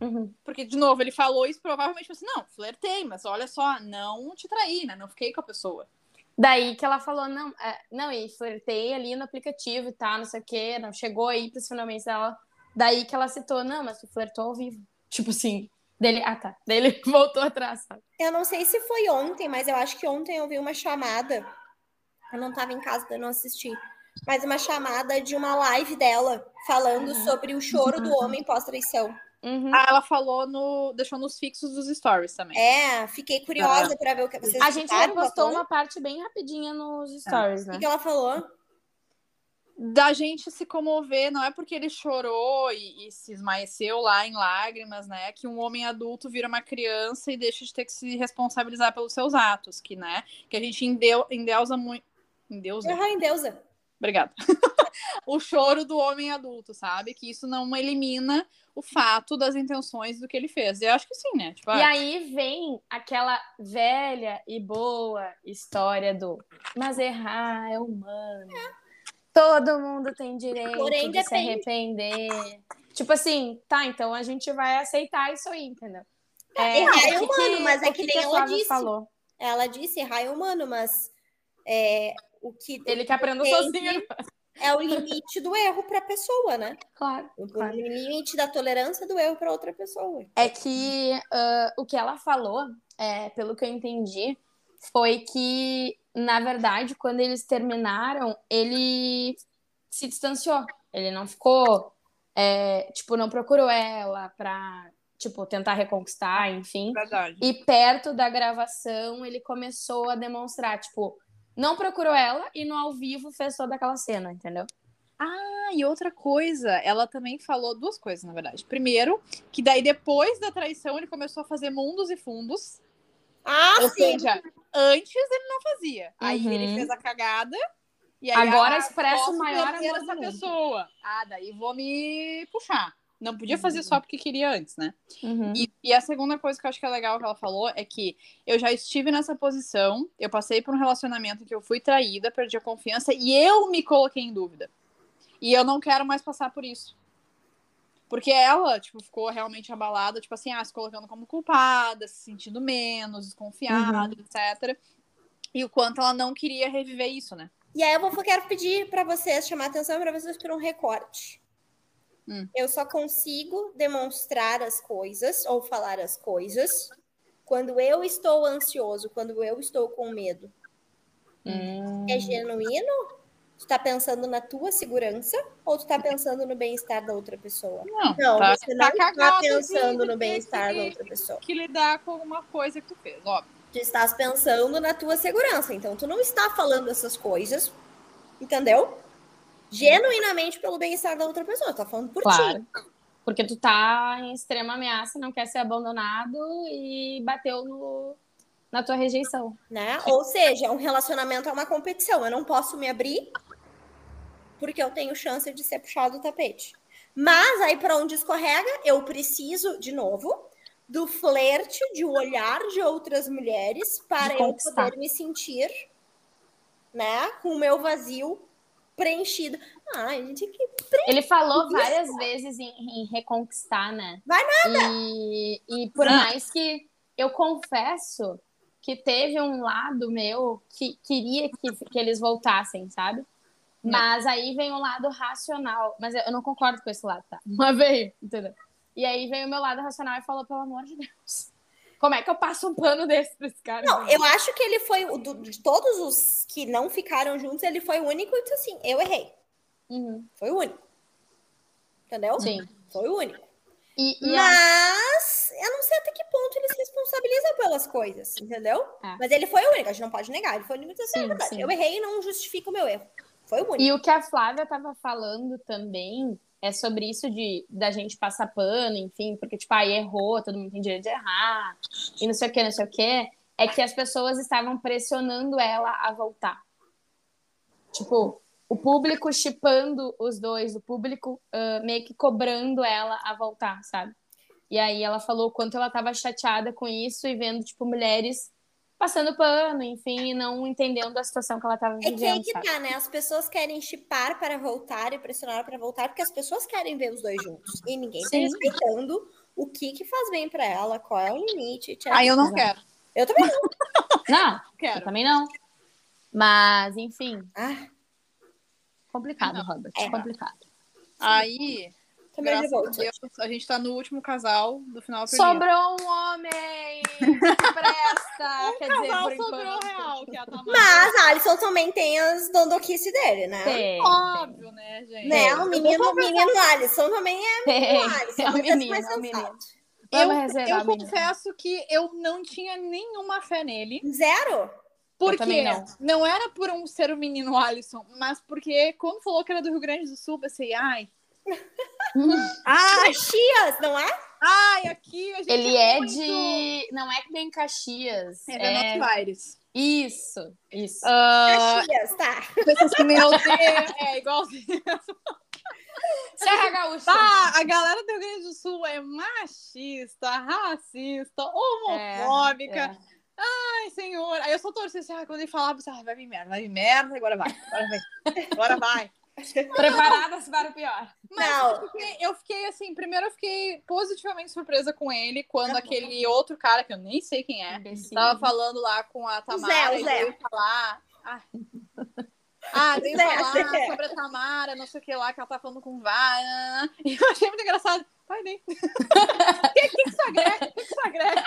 Uhum. Porque, de novo, ele falou isso provavelmente tipo assim, não, flertei, mas olha só, não te traí, né? Não fiquei com a pessoa. Daí que ela falou, não, é, não, e flertei ali no aplicativo e tal, não sei o quê, não chegou aí pros finalmente dela. Daí que ela citou, não, mas tu flertou ao vivo. Tipo assim, dele, ah tá, daí ele voltou atrás, sabe? Eu não sei se foi ontem, mas eu acho que ontem eu vi uma chamada. Eu não tava em casa, eu não assisti. Mas uma chamada de uma live dela falando sobre o choro do homem pós-traição. Uhum. Ah, ela falou no. deixou nos fixos dos stories também. É, fiquei curiosa pra ver o que vocês A gente repostou Platão? uma parte bem rapidinha nos stories, O né? que que ela falou? Da gente se comover, não é porque ele chorou e, e se esmaeceu lá em lágrimas, né? Que um homem adulto vira uma criança e deixa de ter que se responsabilizar pelos seus atos, que, né? Que a gente endeu, endeusa muito. Endeusa? Errar em deusa. Obrigada. o choro do homem adulto, sabe? Que isso não elimina o fato das intenções do que ele fez. Eu acho que sim, né? Tipo, E ah, aí vem aquela velha e boa história do mas errar é humano. Todo mundo tem direito Porém, de se arrepender. Tipo assim, tá, então a gente vai aceitar isso aí, entendeu? errar é o que humano, que- mas é que que nem ela disse. falou. Ela disse errar é humano, mas é o que Ele que aprendeu Entendi. sozinho. É o limite do erro para a pessoa, né? Claro. O Claro. limite da tolerância do erro para outra pessoa. É que ah, o que ela falou, é, pelo que eu entendi, foi que, na verdade, quando eles terminaram, ele se distanciou. Ele não ficou, é, tipo, não procurou ela pra, tipo, tentar reconquistar, enfim. Verdade. E perto da gravação, ele começou a demonstrar, tipo, não procurou ela e no ao vivo fez toda aquela cena, entendeu? Ah, e outra coisa, ela também falou duas coisas, na verdade. Primeiro, que daí depois da traição ele começou a fazer mundos e fundos. Ah, Ou sim. seja, antes ele não fazia. Aí Uhum. ele fez a cagada. E aí, Agora ah, expressa o maior amor essa pessoa. Ah, daí vou me puxar. Não podia fazer só porque queria antes, né? Uhum. E, e a segunda coisa que eu acho que é legal que ela falou é que eu já estive nessa posição, eu passei por um relacionamento em que eu fui traída, perdi a confiança e eu me coloquei em dúvida. E eu não quero mais passar por isso. Porque ela, tipo, ficou realmente abalada, tipo assim, ah, se colocando como culpada, se sentindo menos, desconfiada, etc. E o quanto ela não queria reviver isso, né? E aí eu vou, quero pedir para vocês chamar atenção para vocês por um recorte. Hum. Eu só consigo demonstrar as coisas ou falar as coisas quando eu estou ansioso, quando eu estou com medo. Hum. É genuíno? Tu tá pensando na tua segurança ou tu tá pensando no bem-estar da outra pessoa? Não, Não, tá, você tá não está cagado de- pensando no bem-estar da outra pessoa. que lidar com alguma coisa que tu fez, óbvio. Tu estás pensando na tua segurança. Então, tu não está falando essas coisas, entendeu? Genuinamente pelo bem-estar da outra pessoa. Tá falando por Claro. ti. Porque tu tá em extrema ameaça, não quer ser abandonado e bateu no, na tua rejeição. né? Ou seja, um relacionamento é uma competição. Eu não posso me abrir porque eu tenho chance de ser puxado do tapete. Mas aí para onde escorrega, eu preciso de novo do flerte, de um olhar de outras mulheres para eu poder me sentir, né, com o meu vazio preenchido. Ai, gente, que Ele falou várias vezes em, em reconquistar, né? Vai nada! E, e por mais que eu confesso que teve um lado meu que queria que, que eles voltassem, sabe? Mas aí vem o lado racional. Mas eu eu não concordo com esse lado, tá? Mas veio, entendeu? E aí vem o meu lado racional e falou, pelo amor de Deus. Como é que eu passo um pano desse pra esse cara? Não, eu acho que ele foi, de todos os que não ficaram juntos, ele foi o único que disse assim, eu errei. Uhum, Foi o único. Entendeu? Sim. Foi o único. E, e a- Mas eu não sei até que ponto ele se responsabiliza pelas coisas, entendeu? É. Mas ele foi o único, a gente não pode negar. Ele foi o único que disse assim, Sim, "É verdade. sim. Eu errei e não justifica o meu erro. Foi o único. E o que a Flávia estava falando também é sobre isso de da gente passar pano, enfim, porque, tipo, aí errou, todo mundo tem direito de errar, e não sei o que, não sei o que, é que as pessoas estavam pressionando ela a voltar. Tipo, o público chipando os dois, o público ah, meio que cobrando ela a voltar, sabe? E aí ela falou o quanto ela estava chateada com isso e vendo, tipo, mulheres passando pano, enfim, não entendendo a situação que ela estava É que aí vivendo, que sabe? tá, né? As pessoas querem chipar para voltar e pressionar para voltar, porque as pessoas querem ver os dois juntos. E ninguém tá Sim. respeitando o que que faz bem para ela, qual é o limite. Aí eu não quero. Eu também não. Não, Eu Quero. também não. Mas, enfim, Ah, complicado, Não. Robert. É. complicado. Aí, também graças de a volta. Deus, a gente tá no último casal do final perdido. Sobrou um homem! Presta! Quer dizer, por sobrou enquanto. real, que é a Tamara. Mas a Alisson também tem as dondoquice dele, né? Tem, Óbvio, né, gente? Né? Eu O menino, o menino Alisson também é tem. Alisson. É o menino, mais é o menino. Eu, eu confesso que eu não tinha nenhuma fé nele. Zero? Porque não. não. era por um ser o menino Alisson, mas porque quando falou que era do Rio Grande do Sul, eu pensei, ai. Ai, Caxias, não é? ai, aqui a gente Ele é muito- de. Não é que nem Caxias. É da Buenos Aires. Isso, isso. Ah, Caxias, tá. meu Deus, é igualzinho. Serra Gaúcha. Tá, a galera do Rio Grande do Sul é machista, racista, homofóbica. É, é. Ai, senhor. Aí eu só torci assim, ah, quando ele falava, eu ah, vai vir merda, vai vir merda, agora vai, agora vai, agora vai. Preparadas para o pior. Mas Não. eu fiquei, eu fiquei, assim, primeiro eu fiquei positivamente surpresa com ele, quando Aham. aquele outro cara, que eu nem sei quem é, Imbecil. tava falando lá com a Tamara, Zé, o e Zé. veio falar, Ah, ah tem que falar sobre a Tamara, não sei o que lá, que ela tá falando com vai. E eu achei muito engraçado. Vai nem. O que, que isso agrega? O que, que isso agrega?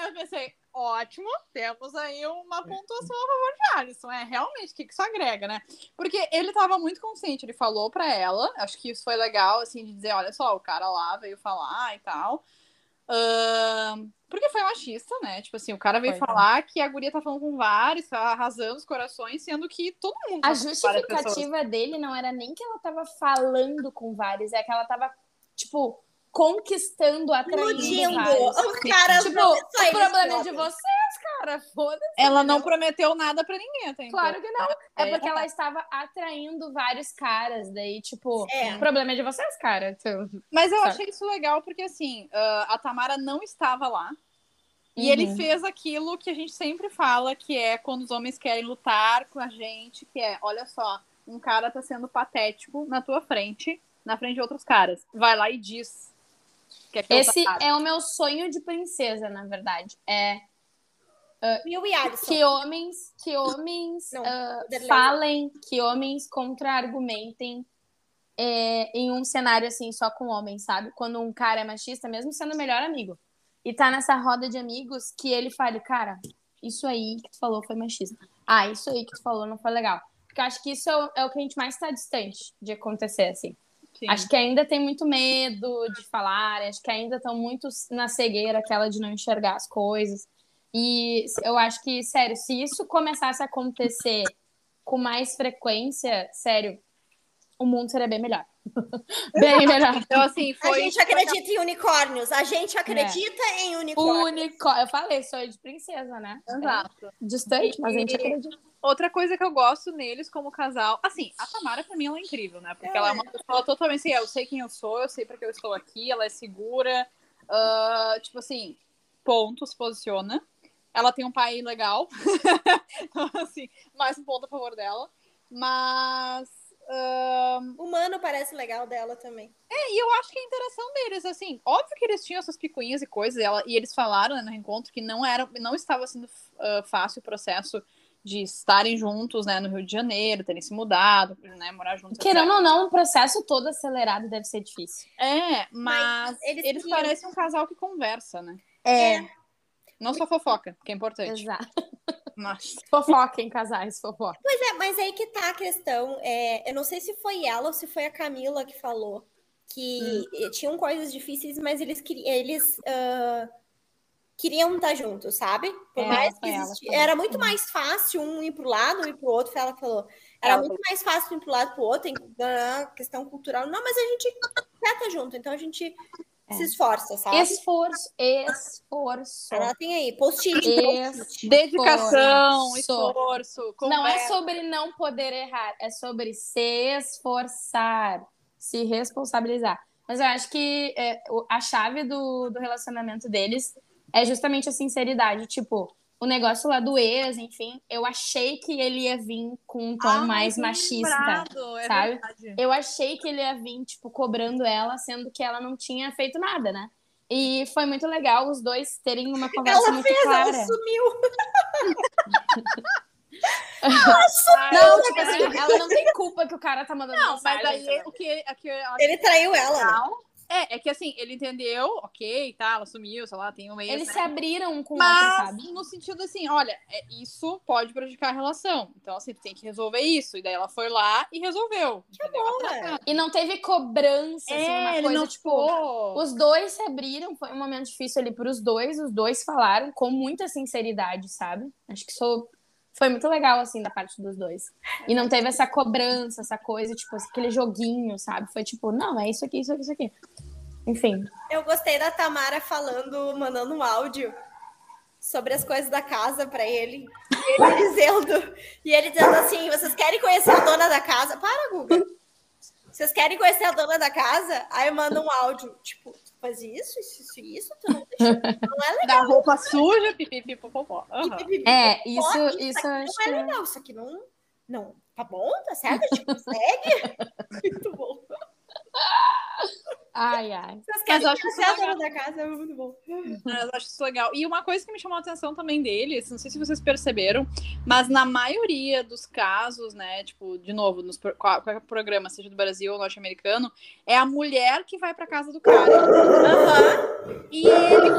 Aí eu pensei, ótimo, temos aí uma pontuação a favor de Alisson. É, realmente, o que, que isso agrega, né? Porque ele tava muito consciente, ele falou pra ela, acho que isso foi legal, assim, de dizer, olha só, o cara lá veio falar e tal. Ahn, porque foi machista, né? Tipo assim, o cara veio Foi, falar que a guria tá falando com vários, tá arrasando os corações, sendo que todo mundo. A justificativa dele não era nem que ela tava falando com vários, é que ela tava, tipo, conquistando, atraindo Iludindo. caras Tipo, não- só o problema é de vocês, cara. Foda-se. Ela não prometeu nada pra ninguém, até então. Claro que não. É É. porque ela estava atraindo vários caras. Daí, tipo, É. o problema é de vocês, cara. Tipo, Mas eu Sabe? achei isso legal porque, assim, ah, a Tamara não estava lá. E ele Uhum. fez aquilo que a gente sempre fala, que é quando os homens querem lutar com a gente, que é, olha só, um cara tá sendo patético na tua frente, na frente de outros caras. Vai lá e diz. Que é Esse é o meu sonho de princesa, na verdade. É Will e Alisson. que homens, que homens Não, Vanderlei. falem, que homens contra-argumentem é, em um cenário assim, só com homens, sabe? Quando um cara é machista, mesmo sendo o melhor amigo, e tá nessa roda de amigos, que ele fale, cara, isso aí que tu falou foi machista. Ah, isso aí que tu falou não foi legal. Porque eu acho que isso é o, é o que a gente mais tá distante de acontecer, assim. Sim. Acho que ainda tem muito medo de falar, acho que ainda estão muito na cegueira, aquela de não enxergar as coisas. E eu acho que, sério, se isso começasse a acontecer com mais frequência, sério, o mundo seria bem melhor. bem melhor. Então, assim, A foi. gente acredita em unicórnios. A gente acredita em unicórnios. Único. Eu falei, sou de princesa, né? Exato. É distante, mas a gente acredita. Outra coisa que eu gosto neles como casal, assim, a Tamara pra mim ela é incrível, né? Porque É. ela é uma pessoa totalmente assim, eu sei quem eu sou, eu sei pra que eu estou aqui, ela é segura, ah, tipo assim, ponto, se posiciona. Ela tem um pai legal, então assim, mais um ponto a favor dela. Mas ah, O humano parece legal dela também. é, e eu acho que a interação deles, assim, óbvio que eles tinham essas picuinhas e coisas, e, ela- e eles falaram né, no reencontro que não era, não estava sendo ah, fácil o processo de estarem juntos, né, no Rio de Janeiro, terem se mudado, né, morar juntos. etc. Querendo ou não, um processo todo acelerado deve ser difícil. É, mas, eles eles, queriam- parecem um casal que conversa, né? É. Não só fofoca, que é importante. Exato. Mas, Fofoca em casais, fofoca. Pois é, mas aí que tá a questão. É, eu não sei se foi ela ou se foi a Camila que falou que eh, tinham coisas difíceis, mas eles, eles ah, queriam estar juntos, sabe? Por É, mais que foi ela. Era muito mais fácil um ir pro lado, um ir pro outro, foi ela falou. Era Ela muito mais fácil um ir pro lado pro outro, em questão cultural. Não, mas a gente quer estar junto, então a gente É. se esforça, sabe? Esforço, esforço. Ela tem aí, post-it. Dedicação, esforço, Não é conversa. sobre não poder errar, é sobre se esforçar, se responsabilizar. Mas eu acho que é, o- a chave do, do relacionamento deles é justamente a sinceridade. Tipo, o negócio lá do ex, enfim, eu achei que ele ia vir com um tom Ah, mais machista. é sabe? verdade. Eu achei que ele ia vir, tipo, cobrando ela, sendo que ela não tinha feito nada, né? E foi muito legal os dois terem uma conversa Ela muito fez, clara. ela sumiu. Não, tipo assim, ela não tem culpa que o cara tá mandando Não, mas aí o que, que Ele traiu ela. legal é, é que assim, ele entendeu, ok, tá, ela sumiu, sei lá, tem um mês, Eles né? se abriram um com o outro, Mas sabe? no sentido assim, olha, é, isso pode prejudicar a relação. Então, assim, tu tem que resolver isso. E daí ela foi lá e resolveu. entendeu? bom, Ela é. tá- E não teve cobrança, assim, uma É, ele coisa, não tipo. Os dois se abriram, foi um momento difícil ali pros dois, os dois falaram com muita sinceridade, sabe? Acho que isso foi muito legal, assim, da parte dos dois. E não teve essa cobrança, essa coisa, tipo, aquele joguinho, sabe? Foi tipo, não, é isso aqui, isso aqui, isso aqui. Enfim. Eu gostei da Tamara falando, mandando um áudio sobre as coisas da casa pra ele. E ele dizendo, e ele dizendo assim: vocês querem conhecer a dona da casa? Para, Guga. Vocês querem conhecer a dona da casa? Aí manda um áudio, tipo, faz isso, isso, isso, isso, tu não deixa. Não é Da roupa suja, pipipi, popopó. Aham. legal. É, isso, Pode, isso aqui eu acho não que. é legal, isso aqui não. Não, tá bom, tá certo? A gente consegue. Muito bom. Ai, ai. Vocês querem Mas eu acho que seja a dona da casa, é muito bom. Mas eu acho isso legal. E uma coisa que me chamou a atenção também deles, não sei se vocês perceberam, mas na maioria dos casos, né, tipo, de novo, nos qualquer programa, seja do Brasil ou norte-americano, é a mulher que vai pra casa do cara. Aham. E ele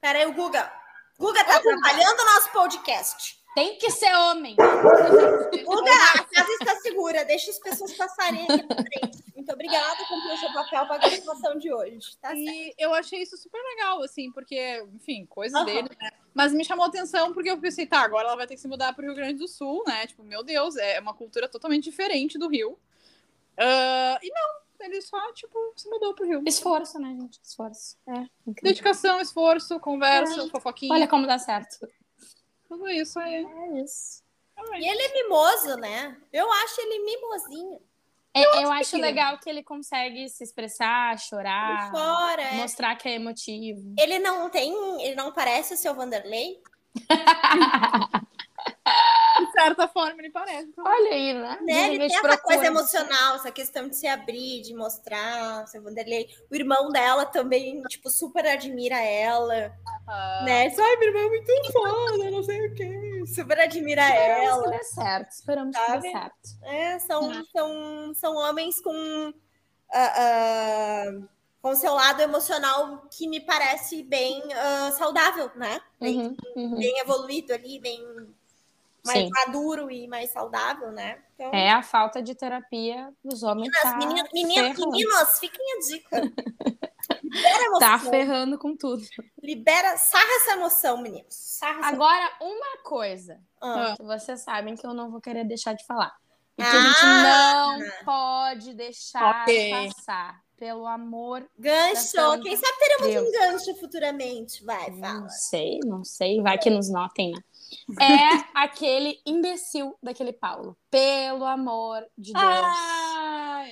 Pera aí, o Guga. Guga tá atrapalhando o nosso podcast. Tem que ser homem. Guga, a casa está segura. Deixa as pessoas passarem aqui na frente. Muito obrigada, cumpriu o seu papel para a gravação de hoje. Tá certo. E eu achei isso super legal, assim, porque, enfim, coisas Aham. dele, né? Mas me chamou a atenção porque eu pensei, tá, agora ela vai ter que se mudar pro Rio Grande do Sul, né? Tipo, meu Deus, é uma cultura totalmente diferente do Rio. Ah, e não, ele só, tipo, se mudou pro Rio. Esforço, né, gente? Esforço. É. Dedicação, esforço, conversa, fofoquinha. Olha como dá certo. Tudo isso aí. É isso. E ele é mimoso, né? Eu acho ele mimosinho. É, eu acho que- legal que ele consegue se expressar, chorar, fora. é. mostrar que é emotivo. Ele não tem. Ele não parece o seu Vanderlei. De certa forma, ele parece. Então, Olha aí, né? Né? Ele tem essa procura. coisa emocional, essa questão de se abrir, de mostrar o seu Vanderlei. O irmão dela também, tipo, super admira ela. Né? Diz, Ai, meu irmão é muito foda, não sei o quê. Super admira Esperamos ela. que dê certo. Esperamos que Sabe? dê certo. É, são, são, são homens com, ah, ah, com seu lado emocional que me parece bem ah, saudável, né? Bem, Uhum, uhum. bem evoluído ali, bem mais Sim. maduro e mais saudável, né? Então, É a falta de terapia dos homens meninas, tá, meninas, meninas, meninos, fiquem a dica. Libera emoção. tá ferrando com tudo. Libera, sarra essa emoção, meninos. Sarra Agora, uma coisa Ah, que vocês sabem que eu não vou querer deixar de falar. E que Ah! a gente não pode deixar Ok. passar. Pelo amor Gancho. Quem sabe teremos Deus. um gancho futuramente. Vai, fala. Não sei, não sei. Vai que nos notem, né? É aquele imbecil daquele Paulo. Pelo amor de Deus.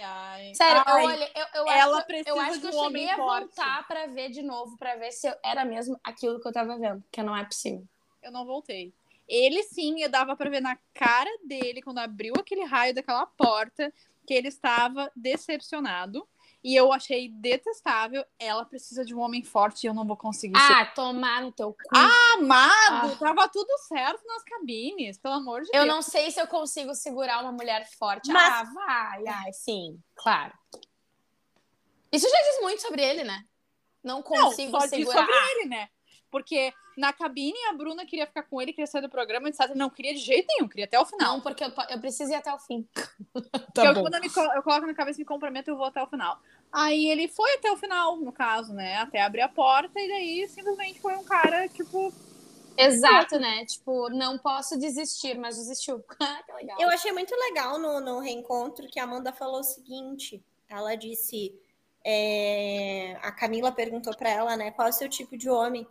Ai, ai. Sério, Ai, eu olhei, eu, eu ela acho, que- eu precisa acho de que eu um cheguei homem a forte. voltar pra ver de novo, pra ver se eu- era mesmo aquilo que eu tava vendo, que não é possível. Eu não voltei. Ele sim, eu dava pra ver na cara dele, quando abriu aquele raio daquela porta, que ele estava decepcionado. E eu achei detestável. Ela precisa de um homem forte e eu não vou conseguir ser. Ah, tomar no teu cu. Amado! Ah. Tava tudo certo nas cabines, pelo amor de eu Deus. não sei se eu consigo segurar uma mulher forte. Mas- Ah, vai, ai, sim, claro. Isso já diz muito sobre ele, né? Não Não, consigo diz segurar. sobre ele, né? Porque na cabine a Bruna queria ficar com ele, queria sair do programa, e não queria de jeito nenhum, queria até o final. Não, porque eu, eu preciso ir até o fim. Porque eu, quando eu, me, eu coloco na cabeça e me comprometo, eu vou até o final. Aí ele foi até o final, no caso, né? Até abrir a porta, e daí simplesmente foi um cara, tipo. Exato, né? Tipo, não posso desistir, mas desistiu. que legal. Eu achei muito legal no, no reencontro que a Amanda falou o seguinte: ela disse. é, a Camila perguntou para ela, né, qual é o seu tipo de homem?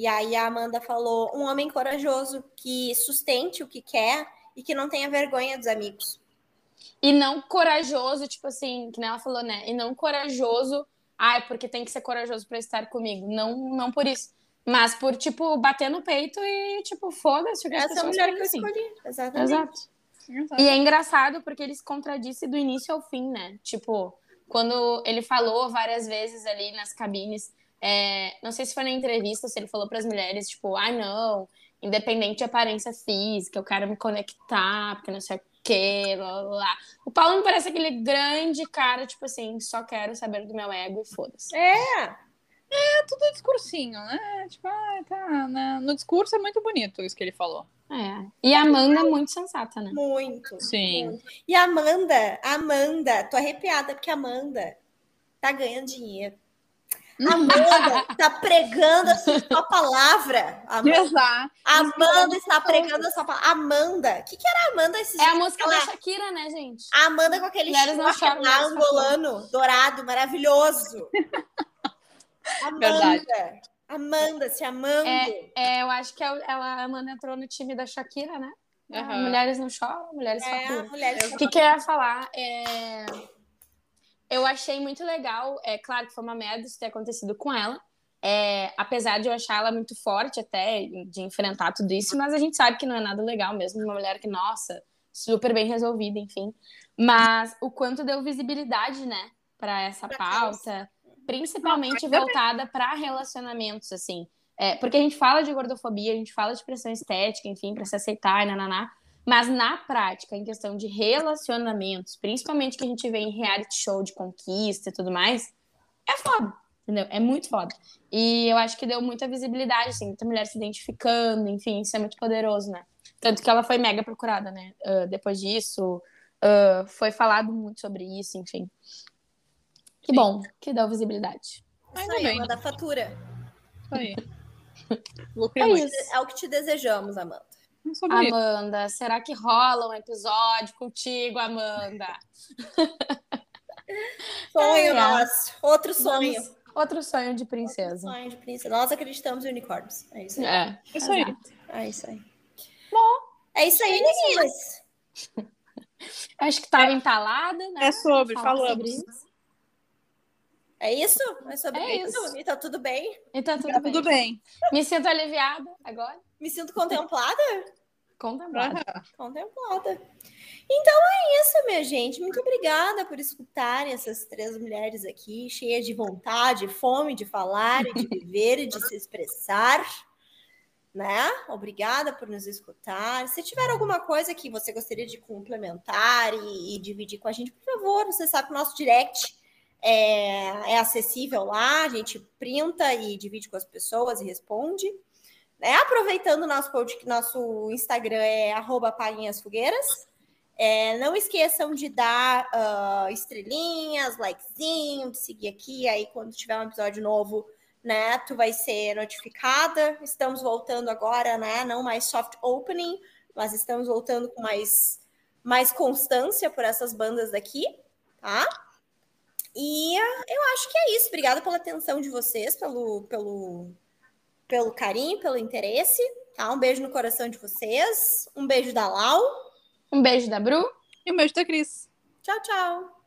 E aí a Amanda falou: um homem corajoso que sustente o que quer e que não tenha vergonha dos amigos. E não corajoso, tipo assim, que nem ela falou, né? E não corajoso, ai, porque tem que ser corajoso pra estar comigo. Não, não por isso. Mas por, tipo, bater no peito e, tipo, foda-se Essa é a mulher que eu pensem. escolhi. Exatamente. Exato. E é engraçado porque ele se contradisse do início ao fim, né? Tipo, quando ele falou várias vezes ali nas cabines, é, não sei se foi na entrevista, se ele falou para as mulheres, tipo, ai não, independente de aparência física, eu quero me conectar, porque não sei o quê, lá, lá, lá. O Paulo me parece aquele grande cara, tipo assim, só quero saber do meu ego e foda-se. É, Tudo discursinho, né? Tipo, ah, tá. né? No discurso é muito bonito isso que ele falou. É. E a Amanda é muito sensata, né? muito. Sim. muito. E a Amanda, Amanda, tô arrepiada porque a Amanda tá ganhando dinheiro. A Amanda tá pregando a sua palavra. Amanda, Exato. Amanda está pregando a sua palavra. Amanda, o que, que era a Amanda esses É a música da Shakira, né, gente? A Amanda com aquele mulheres angolano, dourado, maravilhoso. Amanda, Verdade. Amanda, se amando. É, eu acho que ela, a Amanda entrou no time da Shakira, né? Aham. Mulheres não choram, mulheres É, O que, que eu ia falar? É... Eu achei muito legal. É claro que foi uma merda isso ter acontecido com ela. É, apesar de eu achar ela muito forte até de enfrentar tudo isso, mas a gente sabe que não é nada legal mesmo. Uma mulher que, nossa, super bem resolvida, enfim. Mas o quanto deu visibilidade, né, para essa pauta, principalmente voltada para relacionamentos, assim. É, porque a gente fala de gordofobia, a gente fala de pressão estética, enfim, para se aceitar e nananá. Mas na prática, em questão de relacionamentos, principalmente que a gente vê em reality show de conquista e tudo mais, é foda, entendeu? É muito foda. E eu acho que deu muita visibilidade, assim, muita mulher se identificando, enfim, isso é muito poderoso, né? Tanto que ela foi mega procurada, né? Uh, depois disso, uh, foi falado muito sobre isso, enfim. Que bom que deu visibilidade. Aí, Amanda, fatura. Isso aí. é, isso. é o que te desejamos, Amanda. Amanda, será que rola um episódio contigo, Amanda? sonho é, nosso. Outro sonho. Vamos, outro sonho de princesa. Outro sonho de princesa. Nós acreditamos em unicórnios. É isso aí. É, isso aí. É isso aí. Bom, é isso aí, meninas. Acho que estava entalada, né? É sobre, falamos. Sobre é isso? É sobre é isso. E tá tudo bem? E tá tudo, tá bem. tudo bem. Me sinto aliviada agora. Me sinto contemplada? contemplada. Contemplada. Então é isso, minha gente. Muito obrigada por escutarem essas três mulheres aqui, cheias de vontade, fome de falar, de viver e de se expressar. Né? Obrigada por nos escutar. Se tiver alguma coisa que você gostaria de complementar e, e dividir com a gente, por favor, você sabe que o nosso direct é, é acessível lá, a gente printa e divide com as pessoas e responde. Né? Aproveitando nosso nosso Instagram é arroba Fogueiras. É, não esqueçam de dar uh, estrelinhas, likezinho, de seguir aqui. Aí, quando tiver um episódio novo, né, tu vai ser notificada. Estamos voltando agora, né? Não mais soft opening, mas estamos voltando com mais, mais constância por essas bandas daqui, tá? E eu acho que é isso. Obrigada pela atenção de vocês, pelo, pelo, pelo carinho, pelo interesse. Tá? Um beijo no coração de vocês. Um beijo da Lau. Um beijo da Bru. E um beijo da Cris. Tchau, tchau.